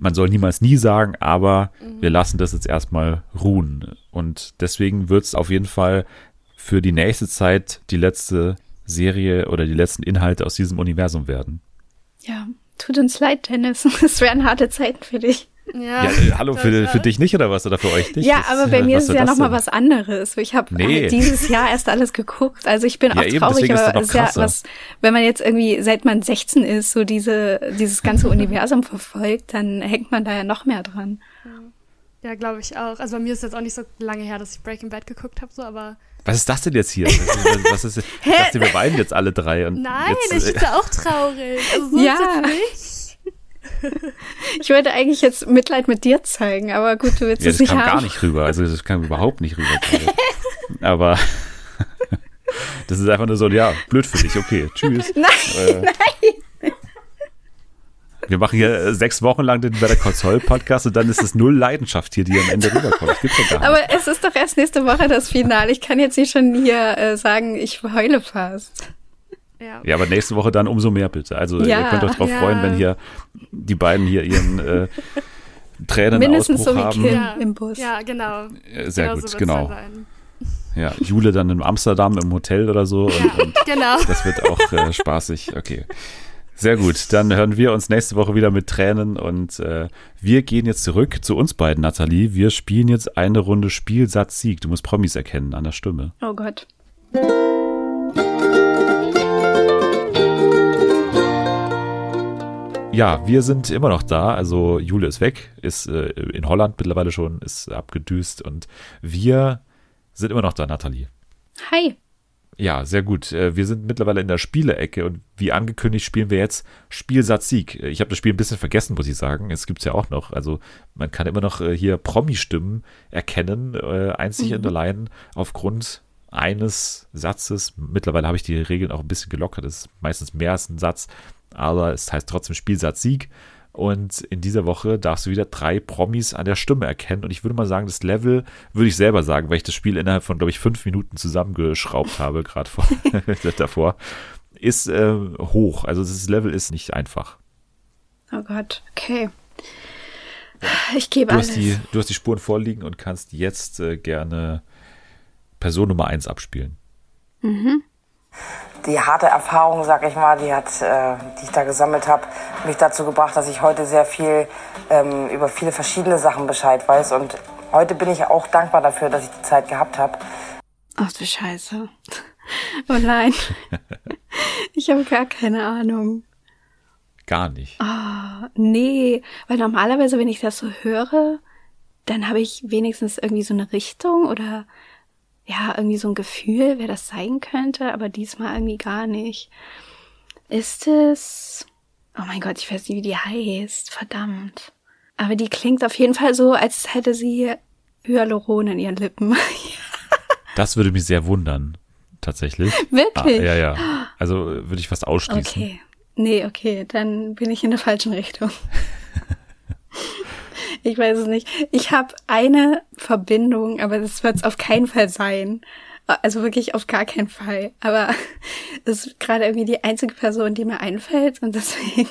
Man soll niemals nie sagen, aber wir lassen das jetzt erstmal ruhen. Und deswegen wird es auf jeden Fall für die nächste Zeit die letzte Serie oder die letzten Inhalte aus diesem Universum werden. Ja, tut uns leid, Dennis. Es wären harte Zeiten für dich. Ja, Ja, äh, hallo, für, für dich nicht oder was? Oder für euch nicht? Ja, Das, aber bei äh, mir ist es ja nochmal was anderes. Ich habe Nee. dieses Jahr erst alles geguckt. Also ich bin Ja, auch eben, traurig, ist aber es noch ist ja was, wenn man jetzt irgendwie, seit man 16 ist, so diese, dieses ganze Universum verfolgt, dann hängt man da ja noch mehr dran. Ja, glaube ich auch. Also bei mir ist jetzt auch nicht so lange her, dass ich Breaking Bad geguckt habe, so, aber Was ist das denn jetzt hier? Was ist, was ist, ich dachte, wir weinen jetzt alle drei. Und nein, jetzt, ich bin da auch traurig. Also so Ja. ist es nicht. Ich wollte eigentlich jetzt Mitleid mit dir zeigen, aber gut, du willst Ja, es das nicht kam haben. gar nicht rüber. Also das kam überhaupt nicht rüber. Aber das ist einfach nur so, ja, blöd für dich, okay, tschüss. Nein, Äh, Wir machen hier äh, sechs Wochen lang den Better Call Saul Podcast und dann ist es null Leidenschaft hier, die am Ende rüberkommt. Das gibt's ja gar nicht. Aber es ist doch erst nächste Woche das Finale. Ich kann jetzt nicht schon hier äh, sagen, ich heule fast. Ja. Ja, aber nächste Woche dann umso mehr bitte. Also Ja, ihr könnt euch drauf ja. freuen, wenn hier die beiden hier ihren äh, Tränen Mindestens so wie haben. Ja. im Bus. ja, genau. Äh, Sehr Genau so gut, wird's genau. sein. Ja, Jule dann in Amsterdam im Hotel oder so und, und Genau. Das wird auch äh, spaßig. Okay. Sehr gut. Dann hören wir uns nächste Woche wieder mit Tränen und äh, wir gehen jetzt zurück zu uns beiden, Nathalie. Wir spielen jetzt eine Runde Spielsatz Sieg. Du musst Promis erkennen an der Stimme. Oh Gott. Ja, wir sind immer noch da. Also Jule ist weg, ist äh, in Holland mittlerweile schon, ist abgedüst und wir sind immer noch da, Nathalie. Hi. Ja, sehr gut. Äh, Wir sind mittlerweile in der Spielecke und wie angekündigt spielen wir jetzt Spielsatz Sieg. Ich habe das Spiel ein bisschen vergessen, muss ich sagen. Es gibt's ja auch noch. Also man kann immer noch äh, hier Promi-Stimmen erkennen, äh, einzig und allein aufgrund eines Satzes. Mittlerweile habe ich die Regeln auch ein bisschen gelockert. Es ist meistens mehr als ein Satz, aber es heißt trotzdem Spielsatz Sieg. Und in dieser Woche darfst du wieder drei Promis an der Stimme erkennen. Und ich würde mal sagen, das Level würde ich selber sagen, weil ich das Spiel innerhalb von, glaube ich, fünf Minuten zusammengeschraubt habe, gerade vor, davor, ist äh, hoch. Also das Level ist nicht einfach. Oh Gott. Okay. Ich gebe Du alles. hast, die, du hast die Spuren vorliegen und kannst jetzt äh, gerne Person Nummer eins abspielen. Die harte Erfahrung, sag ich mal, die hat, äh, die ich da gesammelt habe, mich dazu gebracht, dass ich heute sehr viel ähm, über viele verschiedene Sachen Bescheid weiß. Und heute bin ich auch dankbar dafür, dass ich die Zeit gehabt habe. Ach du Scheiße. Oh nein. Ich habe gar keine Ahnung. Gar nicht. Nee, weil normalerweise, wenn ich das so höre, dann habe ich wenigstens irgendwie so eine Richtung oder ja, irgendwie so ein Gefühl, wer das sein könnte, aber diesmal irgendwie gar nicht. Ist es. Oh mein Gott, ich weiß nicht, wie die heißt. Verdammt. Aber die klingt auf jeden Fall so, als hätte sie Hyaluron in ihren Lippen. Das würde mich sehr wundern, tatsächlich. Ah, Wirklich? ja, ja. Also äh, würde ich fast ausschließen. Okay. Nee, okay, dann bin ich in der falschen Richtung. ich weiß es nicht. Ich habe eine Verbindung, aber das wird es auf keinen Fall sein. Also wirklich auf gar keinen Fall. Aber es ist gerade irgendwie die einzige Person, die mir einfällt und deswegen,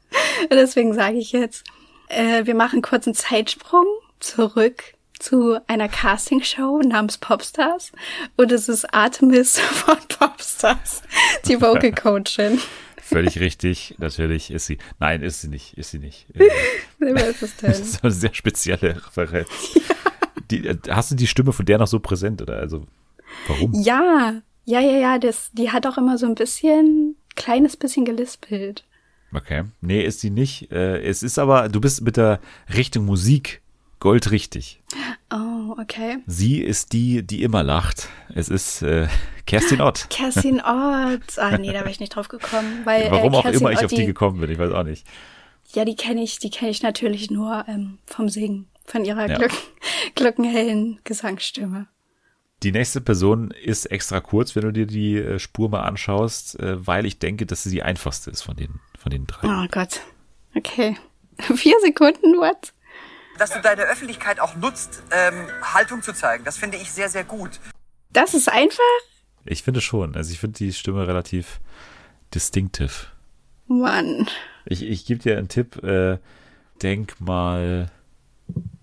deswegen sage ich jetzt, äh, wir machen kurz einen Zeitsprung zurück zu einer Castingshow namens Popstars und es ist Artemis von Popstars, die Vocal Coachin. Völlig richtig, natürlich ist sie. Nein, ist sie nicht, ist sie nicht. Das ist eine sehr spezielle Referenz. Die, äh, hast du die Stimme von der noch so präsent oder also warum? Ja, ja, ja, ja, das, die hat auch immer so ein bisschen, kleines bisschen gelispelt. Okay. Nee, ist sie nicht. Äh, es ist aber, du bist mit der Richtung Musik goldrichtig. Oh, okay. Sie ist die, die immer lacht. Es ist äh, Kerstin Ott. Kerstin Ott. Ah, nee, da wäre ich nicht drauf gekommen. Weil, Warum äh, auch immer ich Ott, auf die gekommen bin, ich weiß auch nicht. Ja, die kenne ich, die kenne ich natürlich nur ähm, vom Singen, von ihrer Ja. Glück, glockenhellen Gesangsstimme. Die nächste Person ist extra kurz, wenn du dir die äh, Spur mal anschaust, äh, weil ich denke, dass sie die einfachste ist von den, von den drei. Oh Gott. Okay. Vier Sekunden, what? Dass du deine Öffentlichkeit auch nutzt, ähm, Haltung zu zeigen. Das finde ich sehr, sehr gut. Das ist einfach? Ich finde schon. Also ich finde die Stimme relativ distinctive. Mann. Ich, ich gebe dir einen Tipp. Äh, denk mal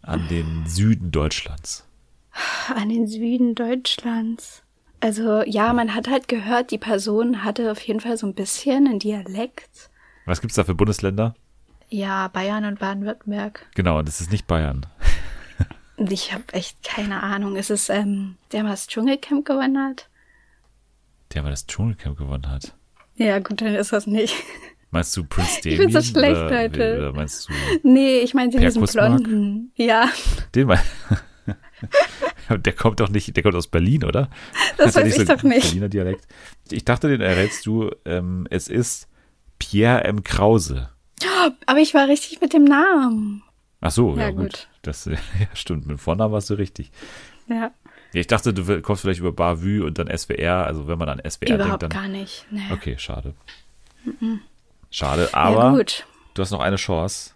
an den Süden Deutschlands. An den Süden Deutschlands. Also, ja, man hat halt gehört, die Person hatte auf jeden Fall so ein bisschen einen Dialekt. Was gibt's da für Bundesländer? Ja, Bayern und Baden-Württemberg. Genau, das ist nicht Bayern. Ich habe echt keine Ahnung. Ist es ähm, der mal das Dschungelcamp gewonnen hat? Der mal das Dschungelcamp gewonnen hat. Ja, gut, dann ist das nicht. Meinst du Prince Ich Damien? bin so schlecht oder, heute. Oder meinst du Nee, ich meine diesen Perkusmark? blonden. Ja, den mal? der kommt doch nicht, der kommt aus Berlin, oder? das weiß ich so doch nicht. Berliner Dialekt. Ich dachte, den errätst du. Ähm, es ist Pierre M. Krause. Aber ich war richtig mit dem Namen. Ach so, ja, Ja, gut. gut. Das ja, stimmt. Mit dem Vornamen warst du richtig. Ja, Ja, ich dachte, du kommst vielleicht über Bavü und dann SWR. Also wenn man an SWR überhaupt denkt, dann. gar nicht. Nee. Okay, schade. Schade, ja, aber gut. du hast noch eine Chance.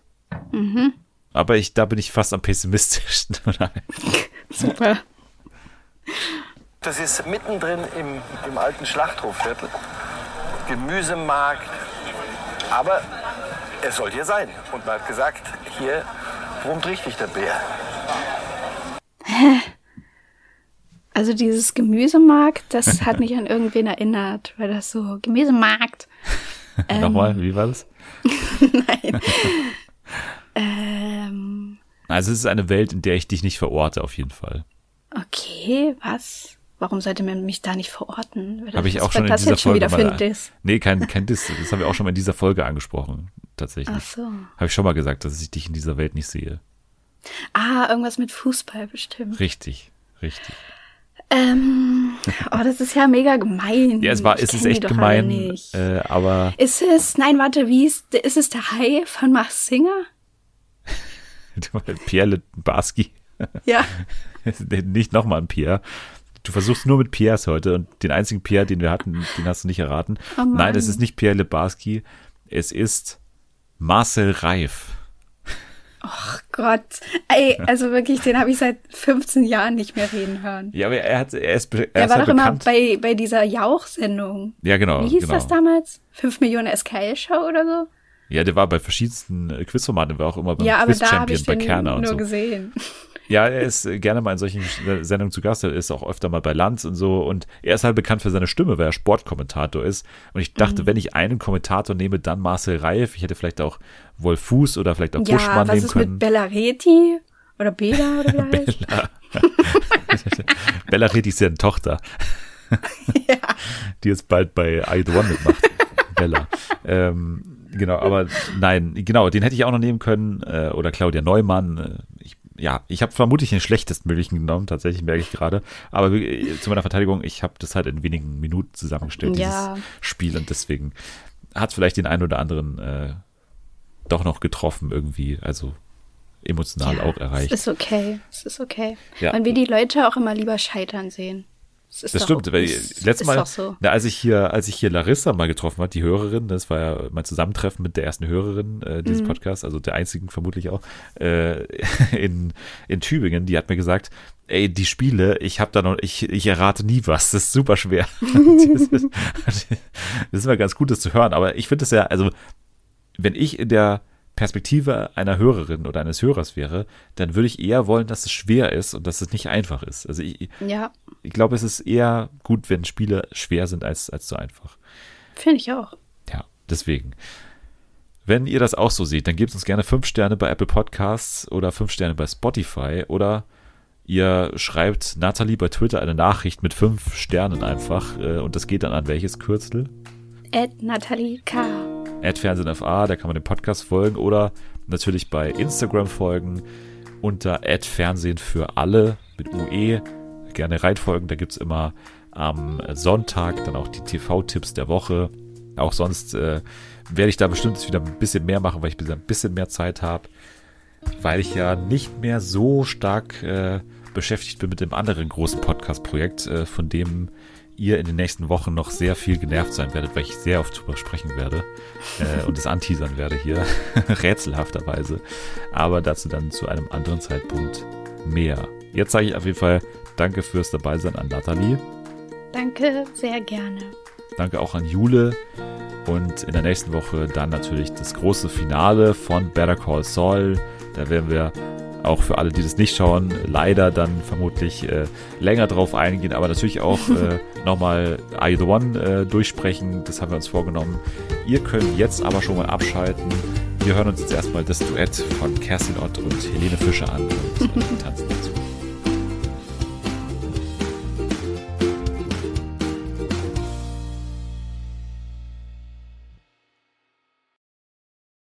Aber ich, da bin ich fast am pessimistischsten. Super. Das ist mittendrin im, im alten Schlachthofviertel. Gemüsemarkt. Aber es soll hier sein. Und man hat gesagt, hier brummt richtig der Bär. Also dieses Gemüsemarkt, das hat mich an irgendwen erinnert, weil das so Gemüsemarkt. Ähm, Nochmal, wie war das? Ähm, Also es ist eine Welt, in der ich dich nicht verorte, auf jeden Fall. okay, was? Warum sollte man mich da nicht verorten? Habe ich auch schon in dieser jetzt schon Folge wieder für ein mal. Nee, kein, kein Diss. Das haben wir auch schon mal in dieser Folge angesprochen. Tatsächlich. Ach so. Habe ich schon mal gesagt, dass ich dich in dieser Welt nicht sehe. Ah, irgendwas mit Fußball bestimmt. Richtig, richtig. Ähm, oh, das ist ja mega gemein. Ja, es war, es ist echt gemein, äh, aber Ist es, nein, warte, wie ist, ist es der Hai von Mars Singer? Pierre Barski, Ja. nicht nochmal ein Pierre. Du versuchst nur mit Pierres heute und den einzigen Pierre, den wir hatten, den hast du nicht erraten. Oh. Nein, es ist nicht Pierre Lebarski, es ist Marcel Reif. Gott. Ey, also wirklich, den habe ich seit 15 Jahren nicht mehr reden hören. Ja, aber er, hat, er ist, er Er ist war halt doch immer bekannt. bei, bei dieser Jauch-Sendung. ja, genau. Wie hieß genau. das damals? 5 Millionen SKL-Show oder so? Ja, der war bei verschiedensten äh, Quizformaten, der war auch immer beim ja, aber da habe Quiz-Champion ich bei den Kerner und nur so. gesehen. Ja, er ist äh, gerne mal in solchen äh, Sendungen zu Gast. Er ist auch öfter mal bei Lanz und so. Und er ist halt bekannt für seine Stimme, weil er Sportkommentator ist. Und ich Mhm. dachte, wenn ich einen Kommentator nehme, dann Marcel Reif. Ich hätte vielleicht auch Wolf Fuß oder vielleicht auch Ja, Buschmann was nehmen ist können. mit Bella Reti? Oder Bela oder wie heißt? Bella Reti ist ja eine Tochter. Die jetzt bald bei I The One mitmacht. Bella. Ähm, genau, aber nein, genau, den hätte ich auch noch nehmen können. Äh, oder Claudia Neumann. Äh, ich, ja, ich habe vermutlich den schlechtestmöglichen genommen, tatsächlich merke ich gerade. Aber äh, zu meiner Verteidigung, ich habe das halt in wenigen Minuten zusammengestellt, Ja. dieses Spiel. Und deswegen hat vielleicht den einen oder anderen äh, doch noch getroffen irgendwie. Also emotional auch erreicht. Es ist okay. Es ist okay. Ja. Man will die Leute auch immer lieber scheitern sehen. Das doch- stimmt, weil es letztes Mal, so. na, als ich hier, als ich hier Larissa mal getroffen hat, die Hörerin, das war ja mein Zusammentreffen mit der ersten Hörerin äh, Mhm. dieses Podcasts, also der einzigen vermutlich auch, äh, in, in Tübingen, die hat mir gesagt, ey, die Spiele, ich habe da noch, ich, ich errate nie was, das ist super schwer. das, ist, das ist immer ganz gut, das zu hören, aber ich finde es ja, also, wenn ich in der Perspektive einer Hörerin oder eines Hörers wäre, dann würde ich eher wollen, dass es schwer ist und dass es nicht einfach ist. Also ich, Ja, ich glaube, es ist eher gut, wenn Spiele schwer sind als, als zu einfach. finde ich auch. Ja, deswegen. Wenn ihr das auch so seht, dann gebt uns gerne fünf Sterne bei Apple Podcasts oder fünf Sterne bei Spotify oder ihr schreibt Nathalie bei Twitter eine Nachricht mit fünf Sternen einfach äh, und das geht dann an welches Kürzel? Ed Nathalie K. Ad Fernsehen FA, da kann man dem Podcast folgen oder natürlich bei Instagram folgen unter Ad Fernsehen für alle mit UE. Gerne reinfolgen, da gibt es immer am Sonntag dann auch die TV-Tipps der Woche. Auch sonst äh, werde ich da bestimmt wieder ein bisschen mehr machen, weil ich ein bisschen mehr Zeit habe, weil ich ja nicht mehr so stark äh, beschäftigt bin mit dem anderen großen Podcast-Projekt, äh, von dem ihr in den nächsten Wochen noch sehr viel genervt sein werdet, weil ich sehr oft drüber sprechen werde äh, und es anteasern werde hier, rätselhafterweise. Aber dazu dann zu einem anderen Zeitpunkt mehr. Jetzt sage ich auf jeden Fall Danke fürs Dabeisein an Nathalie. Danke, sehr gerne. Danke auch an Jule. Und in der nächsten Woche dann natürlich das große Finale von Better Call Saul. Da werden wir auch für alle, die das nicht schauen, leider dann vermutlich äh, länger drauf eingehen, aber natürlich auch äh, nochmal Are You the One äh, durchsprechen. Das haben wir uns vorgenommen. Ihr könnt jetzt aber schon mal abschalten. Wir hören uns jetzt erstmal das Duett von Kerstin Ott und Helene Fischer an und äh, tanzen dazu.